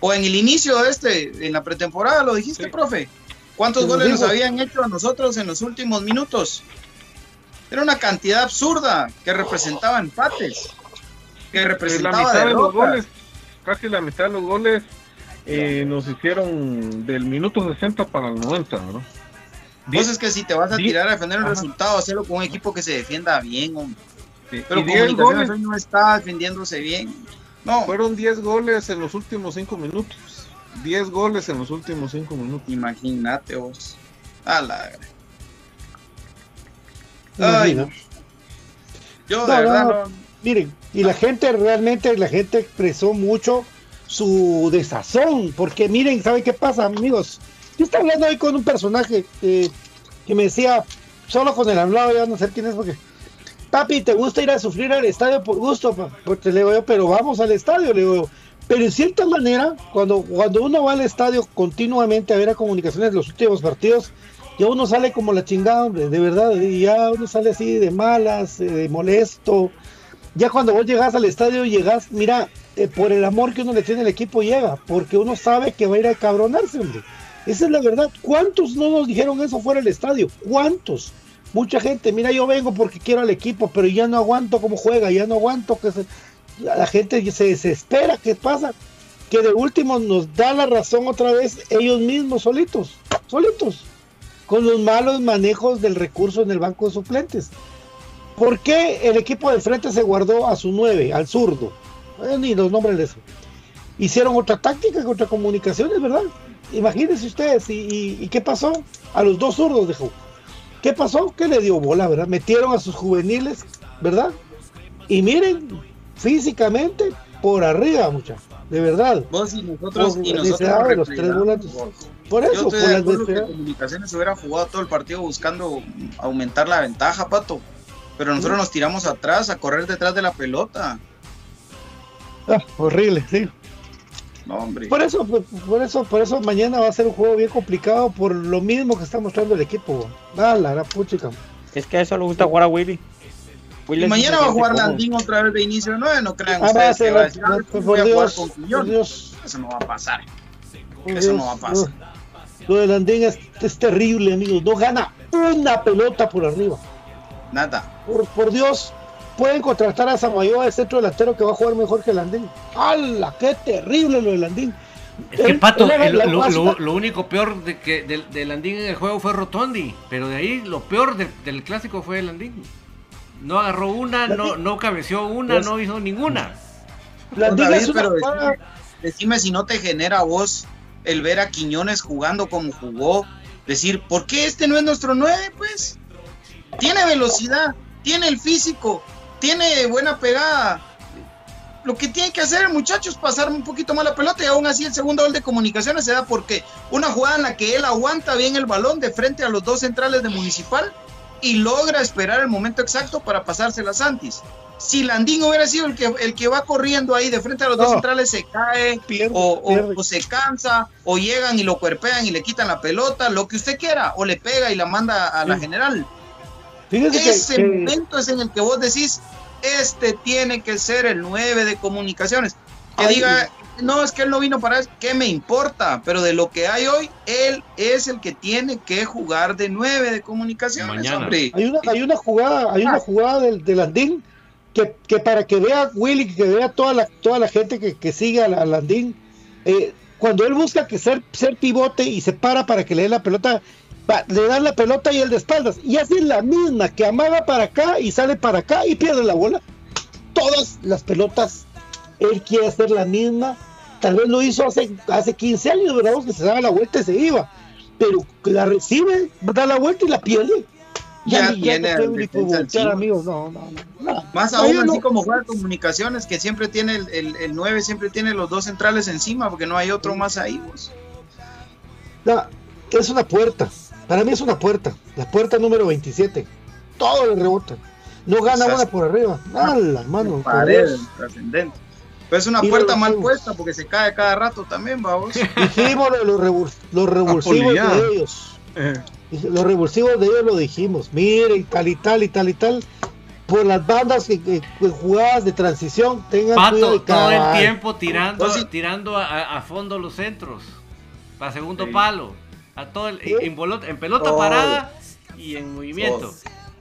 S5: O en el inicio de este, en la pretemporada, lo dijiste, sí. profe. ¿Cuántos goles nos habían hecho a nosotros en los últimos minutos? Era una cantidad absurda que representaba empates. Que representaba
S10: la mitad de los goles, casi la mitad de los goles eh, nos hicieron del minuto 60 para el 90, ¿no?
S5: Vos es que si te vas a tirar a defender el Ajá. resultado, hacerlo con un equipo que se defienda bien, hombre. Sí. Pero Comunicaciones hoy no está defendiéndose bien. No.
S10: Fueron 10 goles en los últimos 5 minutos. 10 goles en los últimos 5 minutos.
S5: Imagínate vos. A la.
S11: Ay, no.
S5: Yo de no, verdad no.
S11: Miren, y la gente realmente, la gente expresó mucho su desazón. Porque miren, ¿saben qué pasa, amigos? Yo estaba hablando hoy con un personaje eh, que me decía, solo con el hablado, ya no sé quién es, porque papi, ¿te gusta ir a sufrir al estadio por gusto? Porque le digo yo, pero vamos al estadio, le digo. Pero en cierta manera, cuando, cuando uno va al estadio continuamente a ver a comunicaciones los últimos partidos, ya uno sale como la chingada, hombre, de verdad, y ya uno sale así de malas, eh, de molesto. Ya cuando vos llegas al estadio, llegas, mira, eh, por el amor que uno le tiene al equipo, llega, porque uno sabe que va a ir a cabronarse, hombre. Esa es la verdad. ¿Cuántos no nos dijeron eso fuera del estadio? ¿Cuántos? Mucha gente, mira, yo vengo porque quiero al equipo, pero ya no aguanto cómo juega, ya no aguanto que se... la gente se desespera. ¿Qué pasa? Que de último nos da la razón otra vez ellos mismos, solitos, solitos, con los malos manejos del recurso en el banco de suplentes. ¿Por qué el equipo de frente se guardó a su 9, al zurdo? Eh, ni los nombres de eso. Hicieron otra táctica contra comunicaciones, ¿verdad? Imagínense ustedes, ¿y, y, qué pasó? A los dos zurdos dejó. ¿Qué pasó? ¿Qué le dio bola, verdad? Metieron a sus juveniles, ¿verdad? Y miren, físicamente, por arriba, muchachos. De verdad.
S5: Vos y nosotros,
S11: por
S5: y nosotros
S11: los tres volantes. Por eso,
S5: Yo
S11: por
S5: estoy de
S11: las
S5: acuerdo que. Comunicaciones hubiera jugado todo el partido buscando aumentar la ventaja, Pato. Pero nosotros nos tiramos atrás a correr detrás de la pelota.
S11: Ah, horrible, sí.
S5: No, hombre.
S11: Por eso, por, por eso, por eso mañana va a ser un juego bien complicado por lo mismo que está mostrando el equipo. Ah, la puchica.
S12: Es que a eso le gusta jugar a Willy.
S5: Y mañana va a jugar Landín otra vez de inicio de 9, no crean
S11: Ah,
S5: ustedes
S11: va a
S5: que va a decir, "Ah,
S11: por
S5: voy a jugar
S11: Dios,
S5: con
S11: por
S5: Quiñones".
S11: Dios.
S5: Eso no va a pasar.
S11: Por
S5: Eso
S11: Dios,
S5: no va a pasar.
S11: Lo de Landín es, es terrible, amigos. No gana una pelota por arriba.
S5: Nada.
S11: Por, por Dios, pueden contratar a Samayoa de centro delantero que va a jugar mejor que Landín. ¡Hala! ¡Qué terrible lo de Landín!
S13: Es que Pato, el- lo,
S11: basta.
S13: lo- lo único peor de que del, del Landín en el juego fue Rotondi, pero de ahí lo peor del, del clásico fue el Landín. No agarró una, no, no cabeceó una,
S5: Pues-
S13: no hizo ninguna.
S11: La
S5: No,
S11: liga
S5: David,
S11: es una
S5: pero decime, decime si no te genera a vos el ver a Quiñones jugando como jugó. Decir, ¿por qué este no es nuestro 9? Pues tiene velocidad, tiene el físico, tiene buena pegada. Lo que tiene que hacer el muchacho es pasar un poquito más la pelota y aún así el segundo gol de comunicaciones se da porque una jugada en la que él aguanta bien el balón de frente a los dos centrales de Municipal y logra esperar el momento exacto para pasársela a Santis. Si Landín hubiera sido el que, el que va corriendo ahí de frente a los dos centrales, se cae o, o- o se cansa o llegan y lo cuerpean y le quitan la pelota, lo que usted quiera, o le pega y la manda a la
S11: Sí.
S5: general. Ese
S11: que-
S5: momento es en el que vos decís, este tiene que ser el 9 de comunicaciones. Que
S11: Ay,
S5: diga, no, es que él no vino para eso, ¿qué me importa? Pero de lo que hay hoy, él es el que tiene que jugar de 9 de comunicaciones,
S13: Mañana.
S5: hombre.
S11: Hay una, hay una jugada, hay una jugada del, del Andín que, que para que vea Willy, que vea toda la, toda la gente que, que sigue al, al Andín, eh, cuando él busca que ser, ser pivote y se para para que le dé la pelota, va, le dan la pelota y él de espaldas, y hace la misma, que amaga para acá y sale para acá y pierde la bola. Todas las pelotas, él quiere hacer la misma, tal vez lo hizo hace, hace 15 años, ¿verdad? Que se daba la vuelta y se iba, pero la recibe, da la vuelta y la pierde.
S5: Ya tiene
S11: voltear, amigos, no, no, no.
S5: Más aún así como juega comunicaciones, que siempre tiene el, el, el 9, siempre tiene los dos centrales encima, porque no hay otro más ahí. vos.
S11: es una puerta. Para mí es una puerta. La puerta número 27. Todo le rebota. No gana una por arriba. Nada, hermano. por
S5: Pared trascendente. Pero es una
S11: Y
S5: puerta mal
S11: dijimos.
S5: puesta porque se cae cada rato también, vamos.
S11: Dijimos los, revul- los revulsivos de ellos. Los revulsivos de ellos lo dijimos. Miren, tal y tal y tal y tal. Por las bandas que, que- que jugadas de transición tengan cuidado
S13: Pato,
S11: de
S13: todo el tiempo tirando,
S5: Pues
S13: tirando a, a fondo los centros. Para segundo
S5: Sí.
S13: palo. A todo el,
S11: Sí.
S13: en, bolota- en pelota parada y en movimiento.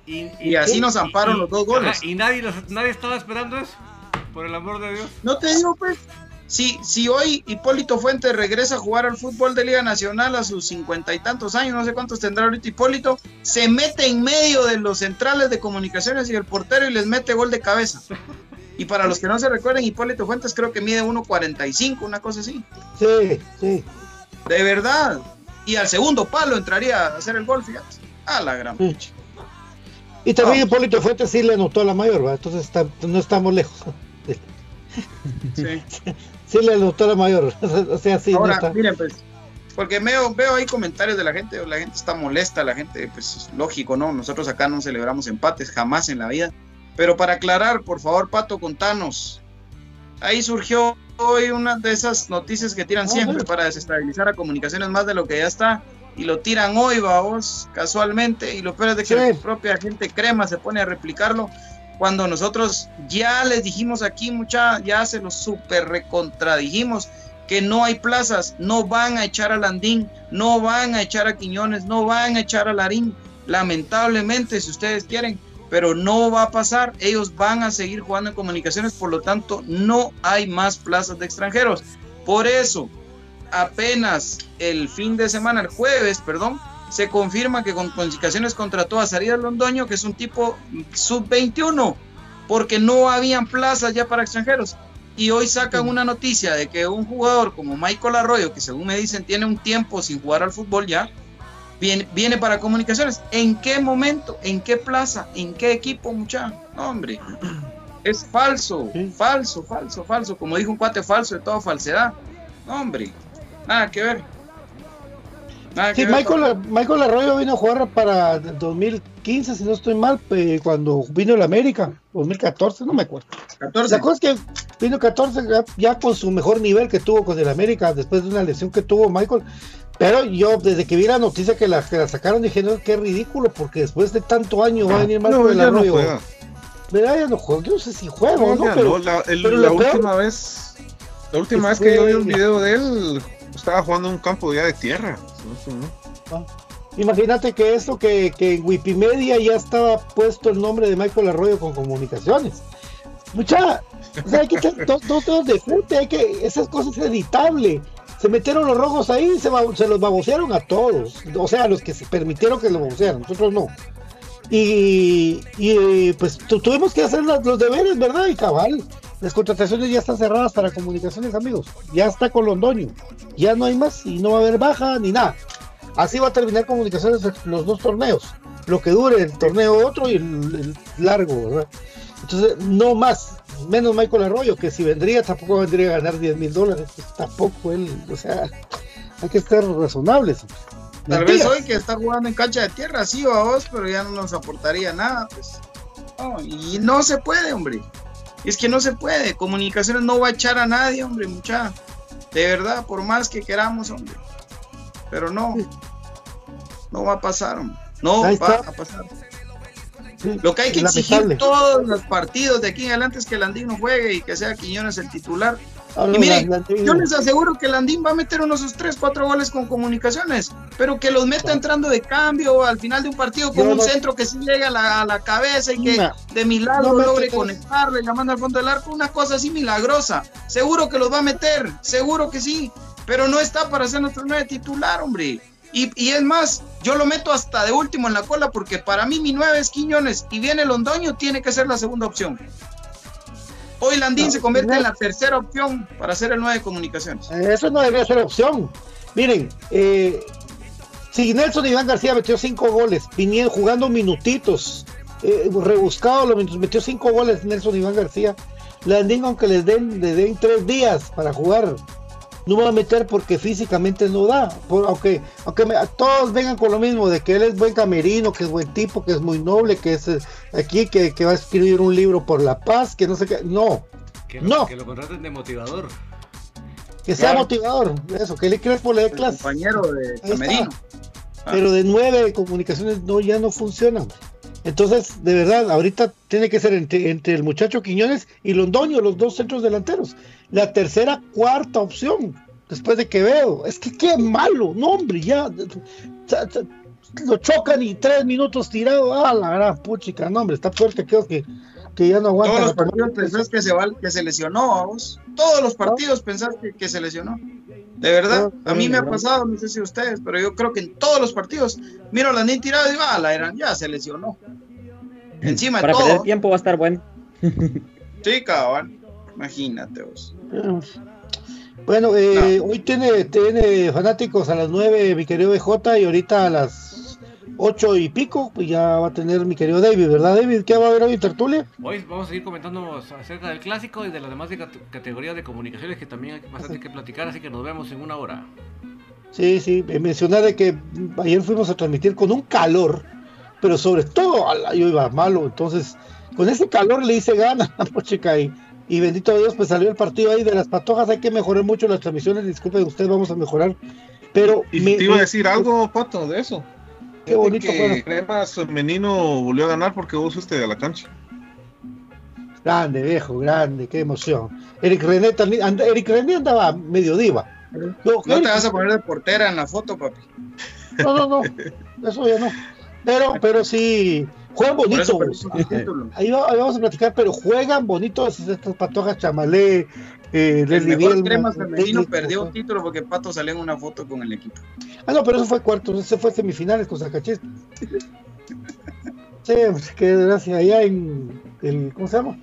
S13: Y,
S5: Y así nos amparon
S13: y-
S5: los dos goles.
S13: ajá, y nadie, los- nadie estaba esperando eso. Por el amor de Dios.
S5: No te digo, pues. Si, si hoy Hipólito Fuentes regresa a jugar al fútbol de Liga Nacional a sus cincuenta y tantos años, no sé cuántos tendrá ahorita Hipólito, se mete en medio de los centrales de comunicaciones y el portero y les mete gol de cabeza. Y para los que no se recuerden, Hipólito Fuentes creo que mide 1.45, una cosa así.
S11: Sí, sí.
S5: De verdad. Y al segundo palo entraría a hacer el gol, fíjate. A la gran
S11: Sí.
S5: pinche.
S11: Y también
S5: No.
S11: Hipólito Fuentes sí le anotó a la mayor, ¿verdad? Entonces está- no estamos lejos.
S5: Sí.
S11: Sí le anotó a la mayor. o sea, sí, no
S5: Ahora,
S11: está.
S5: miren, pues, porque veo, veo ahí comentarios de la gente, la gente está molesta, la gente, pues es lógico, ¿no? Nosotros acá no celebramos empates, jamás en la vida. Pero para aclarar, por favor, Pato, contanos. Ahí surgió hoy una de esas noticias que tiran
S11: Ah,
S5: siempre para desestabilizar a comunicaciones más de lo que ya está. Y lo tiran hoy, vamos, casualmente. Y lo peor es de que
S11: Sí.
S5: la propia gente crema se pone a replicarlo. Cuando nosotros ya les dijimos aquí, mucha, ya se los super recontradijimos que no hay plazas, no van a echar a Landín, no van a echar a Quiñones, no van a echar a Larín, lamentablemente si ustedes quieren, pero no va a pasar, ellos van a seguir jugando en comunicaciones, por lo tanto no hay más plazas de extranjeros. Por eso, apenas el fin de semana, el jueves, perdón, se confirma que con comunicaciones contrató a Sarías Londoño, que es un tipo sub-21, porque no habían plazas ya para extranjeros. Y hoy sacan una noticia de que un jugador como Michael Arroyo, que según me dicen tiene un tiempo sin jugar al fútbol ya, viene, viene para comunicaciones. ¿En qué momento? ¿En qué plaza? ¿En qué equipo, muchacho? No, hombre. Es falso, falso, falso, falso. Como dijo un cuate falso de toda falsedad. No, hombre. Nada que ver. Nada
S11: Sí,
S5: que ver.
S11: Michael, Michael Arroyo vino a jugar para 2015, si no estoy mal, cuando vino el América, 2014, no me acuerdo.
S5: 14.
S11: La cosa es que vino 14 ya, ya con su mejor nivel que tuvo con el América después de una lesión que tuvo Michael. Pero yo, desde que vi la noticia que la, que la sacaron, dije, no, qué ridículo, porque después de tanto año va a venir Michael
S10: No, no
S11: Arroyo.
S10: juega.
S11: ¿Verdad? Ya no juega. Yo no sé si juega o
S10: No,
S11: no, pero,
S10: no, la, el-
S11: pero
S10: la
S11: lo peor-
S10: última vez, la última vez que yo vi un video de él, estaba jugando en un campo ya de tierra. No ¿no?
S11: Ah, Imagínate que eso, que, que en Wikimedia ya estaba puesto el nombre de Michael Arroyo con comunicaciones. Mucha, o sea, hay que tener dos dedos de frente, hay que, esas cosas es editable. Se metieron los rojos ahí y se, se los babosearon a todos. O sea, a los que se permitieron que lo babosearan, nosotros no. Y, y, pues tu- tuvimos que hacer los deberes, ¿verdad? Y cabal, las contrataciones ya están cerradas para comunicaciones, amigos. Ya está con Londoño. Ya no hay más y no va a haber baja ni nada. Así va a terminar comunicaciones los dos torneos. Lo que dure el torneo otro y el largo, ¿verdad? Entonces, no más. Menos Michael Arroyo, que si vendría tampoco vendría a ganar 10 mil dólares. Pues, tampoco él, o sea, hay que estar razonables.
S5: Tal vez hoy que está jugando en cancha de tierra, sí o a vos, pero ya no nos aportaría nada, pues. No, y no se puede, hombre. Es que no se puede. Comunicaciones no va a echar a nadie, hombre, mucha. De verdad, por más que queramos, hombre. Pero no. No va a pasar, hombre. No
S11: Ahí
S5: va
S11: está.
S5: a pasar. Lo que hay que exigir todos los partidos de aquí en adelante es que Landín no juegue y que sea Quiñones el titular.
S11: Ah, no,
S5: y miren,
S11: la- la-
S5: yo les aseguro que Landín va a meter unos sus 3, 4 goles con comunicaciones, pero que los meta entrando de cambio al final de un partido con un
S11: no-
S5: centro que sí llega a la, a la cabeza y que de milagro logre conectarle, llamando al fondo del arco, una cosa así milagrosa. Seguro que los va a meter, seguro que sí, pero no está para ser nuestro nueve titular, hombre. Y, y es más, yo lo meto hasta de último en la cola porque para mí mi nueve es Quiñones y viene Londoño, tiene que ser la segunda opción. Hoy Landín se convierte en la tercera opción para ser el nueve de comunicaciones.
S11: Eso no debería ser opción. Miren, eh, si Nelson Iván García metió cinco goles, vinieron jugando minutitos, eh, rebuscado los minutos, metió cinco goles Nelson Iván García. Landín, aunque les den, le den tres días para jugar, no va a meter porque físicamente no da. Por- aunque aunque me- todos vengan con lo mismo, de que él es buen camerino, que es buen tipo, que es muy noble, que es eh, aquí, que, que va a escribir un libro por la paz, que no sé qué. No,
S13: Que lo,
S11: no,
S13: que lo contraten de motivador.
S11: que sea
S5: Claro.
S11: motivador. Eso, que le Crespo le dé clase.
S5: compañero de. Camerino.
S11: Pero de nueve comunicaciones no ya no funcionan. Entonces, de verdad, ahorita tiene que ser entre, entre el muchacho Quiñones y Londoño, los dos centros delanteros. La tercera, cuarta opción, después de Quevedo. Es que qué malo, no hombre, ya. Lo chocan y tres minutos tirado. Ah, la gran puchica, no hombre, está que creo que, que ya no aguanta.
S5: Todos los partidos pensás que se, va, que se lesionó a vos. Todos los partidos pensás que, que se lesionó. De verdad, a mí me ha pasado, no sé si ustedes, pero yo creo que en todos los partidos, miro a Landín tirado y ah, la eran, ya se lesionó. Encima
S12: Para perder
S5: todo.
S12: tiempo va a estar bueno.
S5: Sí, cabrón. Imagínate vos.
S11: Bueno, eh, hoy tiene, tiene fanáticos a las 9, mi querido BJ, y ahorita a las 8 y pico, pues ya va a tener mi querido David, ¿verdad, David? ¿Qué va a haber hoy en tertulia?
S13: Hoy vamos a seguir comentando acerca del clásico y de las demás de cat- categorías de comunicaciones que también hay bastante que platicar, así que nos vemos en una hora.
S11: Sí, sí, eh, mencionar de que ayer fuimos a transmitir con un calor, pero sobre todo yo iba malo, entonces con ese calor le hice gana a Pochica y, y bendito Dios, pues salió el partido ahí de las patojas, hay que mejorar mucho las transmisiones, disculpen ustedes, vamos a mejorar, pero...
S10: Y
S11: me-
S10: te iba a decir algo, Pato, de eso.
S11: Qué bonito,
S10: que. Cremas femenino volvió a ganar porque vos fuiste de la cancha.
S11: Grande, viejo, grande, qué emoción. Eric René también, and- Eric René andaba medio diva. No,
S5: No te vas a poner de portera en la foto, papi.
S11: no, no, no, eso ya no. Pero, pero sí, juegan bonito. Ahí, va- ahí vamos a platicar, pero juegan bonito estas patojas chamalé, eh,
S5: El mejor
S11: Bielman,
S5: crema femenino perdió título porque Pato salió en una foto con el equipo.
S11: Ah, no, pero eso fue cuartos, ese fue semifinales con Zacachés. Sí, pues, qué desgracia, allá en el, ¿cómo se llama?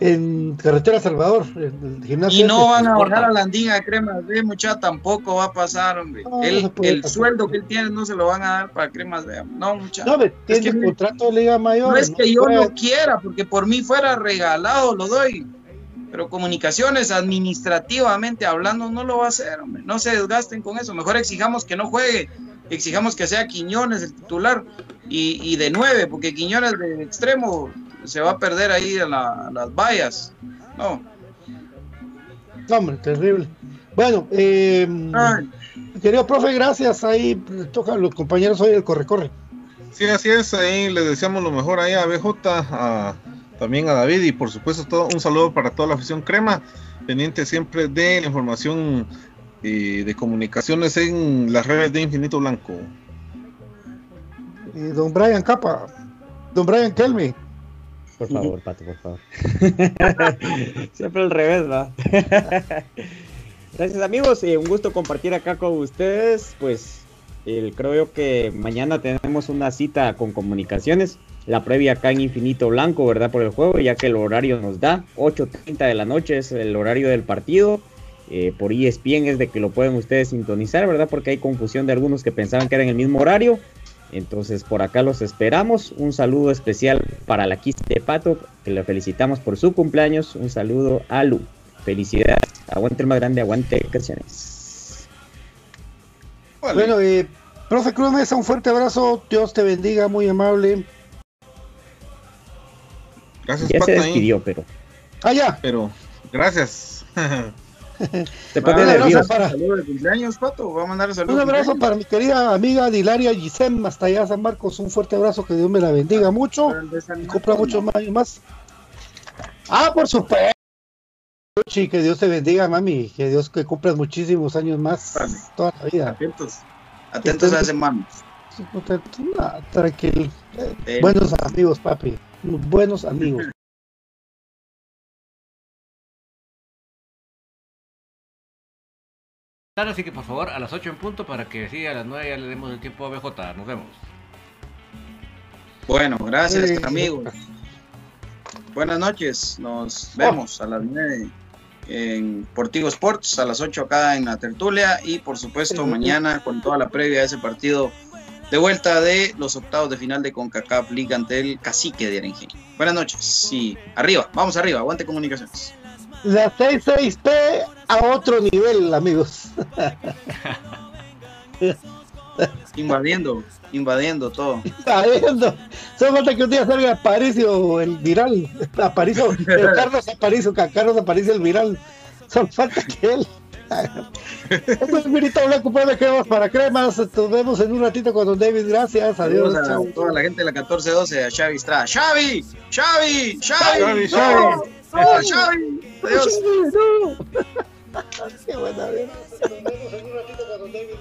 S11: En Carretera Salvador, en el gimnasio.
S5: Y no van a bajar a Landín a Cremas B, muchacha, tampoco va a pasar, hombre.
S11: No, no
S5: el
S11: pasar.
S5: sueldo que él tiene no se lo van a dar para Cremas B. No, muchacha.
S11: No, me
S5: Es
S11: tiene
S5: que-
S11: contrato de Liga Mayor.
S5: No es que yo no quiera, porque por mí fuera regalado, lo doy. Pero comunicaciones, administrativamente hablando, no lo va a hacer, hombre. No se desgasten con eso. Mejor exijamos que no juegue. Exijamos que sea Quiñones el titular y, y de nueve, porque Quiñones de extremo se va a perder ahí en la- las vallas. No.
S11: Hombre, terrible. Bueno, eh, querido profe, gracias. Ahí le tocan los compañeros hoy el corre-corre.
S10: Sí, así es. Ahí les deseamos lo mejor ahí a BJ, a- también a David y por supuesto todo, un saludo para toda la afición crema, pendiente siempre de la información eh, de comunicaciones en las redes de Infinito Blanco.
S11: Y don Brian Capa, don Brian Kelmy.
S12: Por favor, Pato, por favor. Siempre al revés, ¿va? Gracias amigos, eh, un gusto compartir acá con ustedes, pues El, creo que mañana tenemos una cita con comunicaciones. La previa acá en Infinito Blanco, ¿verdad? Por el juego, ya que el horario nos da. 8.30 de la noche es el horario del partido. Eh, por ESPN es de que lo pueden ustedes sintonizar, ¿verdad? Porque hay confusión de algunos que pensaban que era en el mismo horario. Entonces por acá los esperamos. Un saludo especial para la Quiste de Pato, que le felicitamos por su cumpleaños. Un saludo a Lu. Felicidades. Aguante el más grande, aguante creaciones.
S11: Bueno, eh, profe Cruz Mesa, un fuerte abrazo. Dios te bendiga, muy amable.
S10: Gracias,
S12: Ya se
S10: ahí.
S12: despidió, pero.
S11: Ah, ya.
S10: Pero, gracias.
S12: Se
S11: pone
S5: Un abrazo para saludo de cumpleaños, Pato. Voy a mandar saludos.
S11: Un abrazo para mi querida amiga Dilaria Gisem, hasta allá San Marcos. Un fuerte abrazo, que Dios me la bendiga mucho. Y cumpla muchos más y más. Ah, por supuesto. Luchi, que Dios te bendiga, mami. Que Dios que cumplas muchísimos años más. Toda la vida.
S5: Atentos. Atentos a ese mano.
S11: Ah, tranquilo.
S5: Eh.
S11: Buenos amigos, papi. Buenos amigos.
S13: Así que por favor, a las 8 en punto para que sí, a las 9 ya le demos el tiempo a BJ. Nos vemos.
S5: Bueno, gracias,
S11: Sí.
S5: amigos. Buenas noches. Nos vemos a las 9 en Portivo Sports, a las 8 acá en la tertulia y por supuesto mañana con toda la previa de ese partido de vuelta de los octavos de final de CONCACAF League ante el Cacique de Arenje. Buenas noches y arriba, vamos arriba, aguante comunicaciones.
S11: La 66P a otro nivel, amigos.
S5: Invadiendo, invadiendo todo.
S11: Sabiendo. Solo falta que un día salga Aparicio el viral. Aparicio, el Carlos Aparicio, que Carlos Aparicio el viral. Solo falta que él. Esto es Mirita Blanco, pues me quedamos para cremas. Nos vemos en un ratito con Don David. Gracias. Adiós.
S5: A toda la gente de la 1412, a Xavi Estrada. ¡Xavi! ¡Xavi! ¡Xavi!
S11: Xavi,
S5: ¡No!
S11: Xavi.
S5: ¡No, Xavi! Adiós.
S11: No. Qué buena vida. Nos vemos en un ratito con Don David.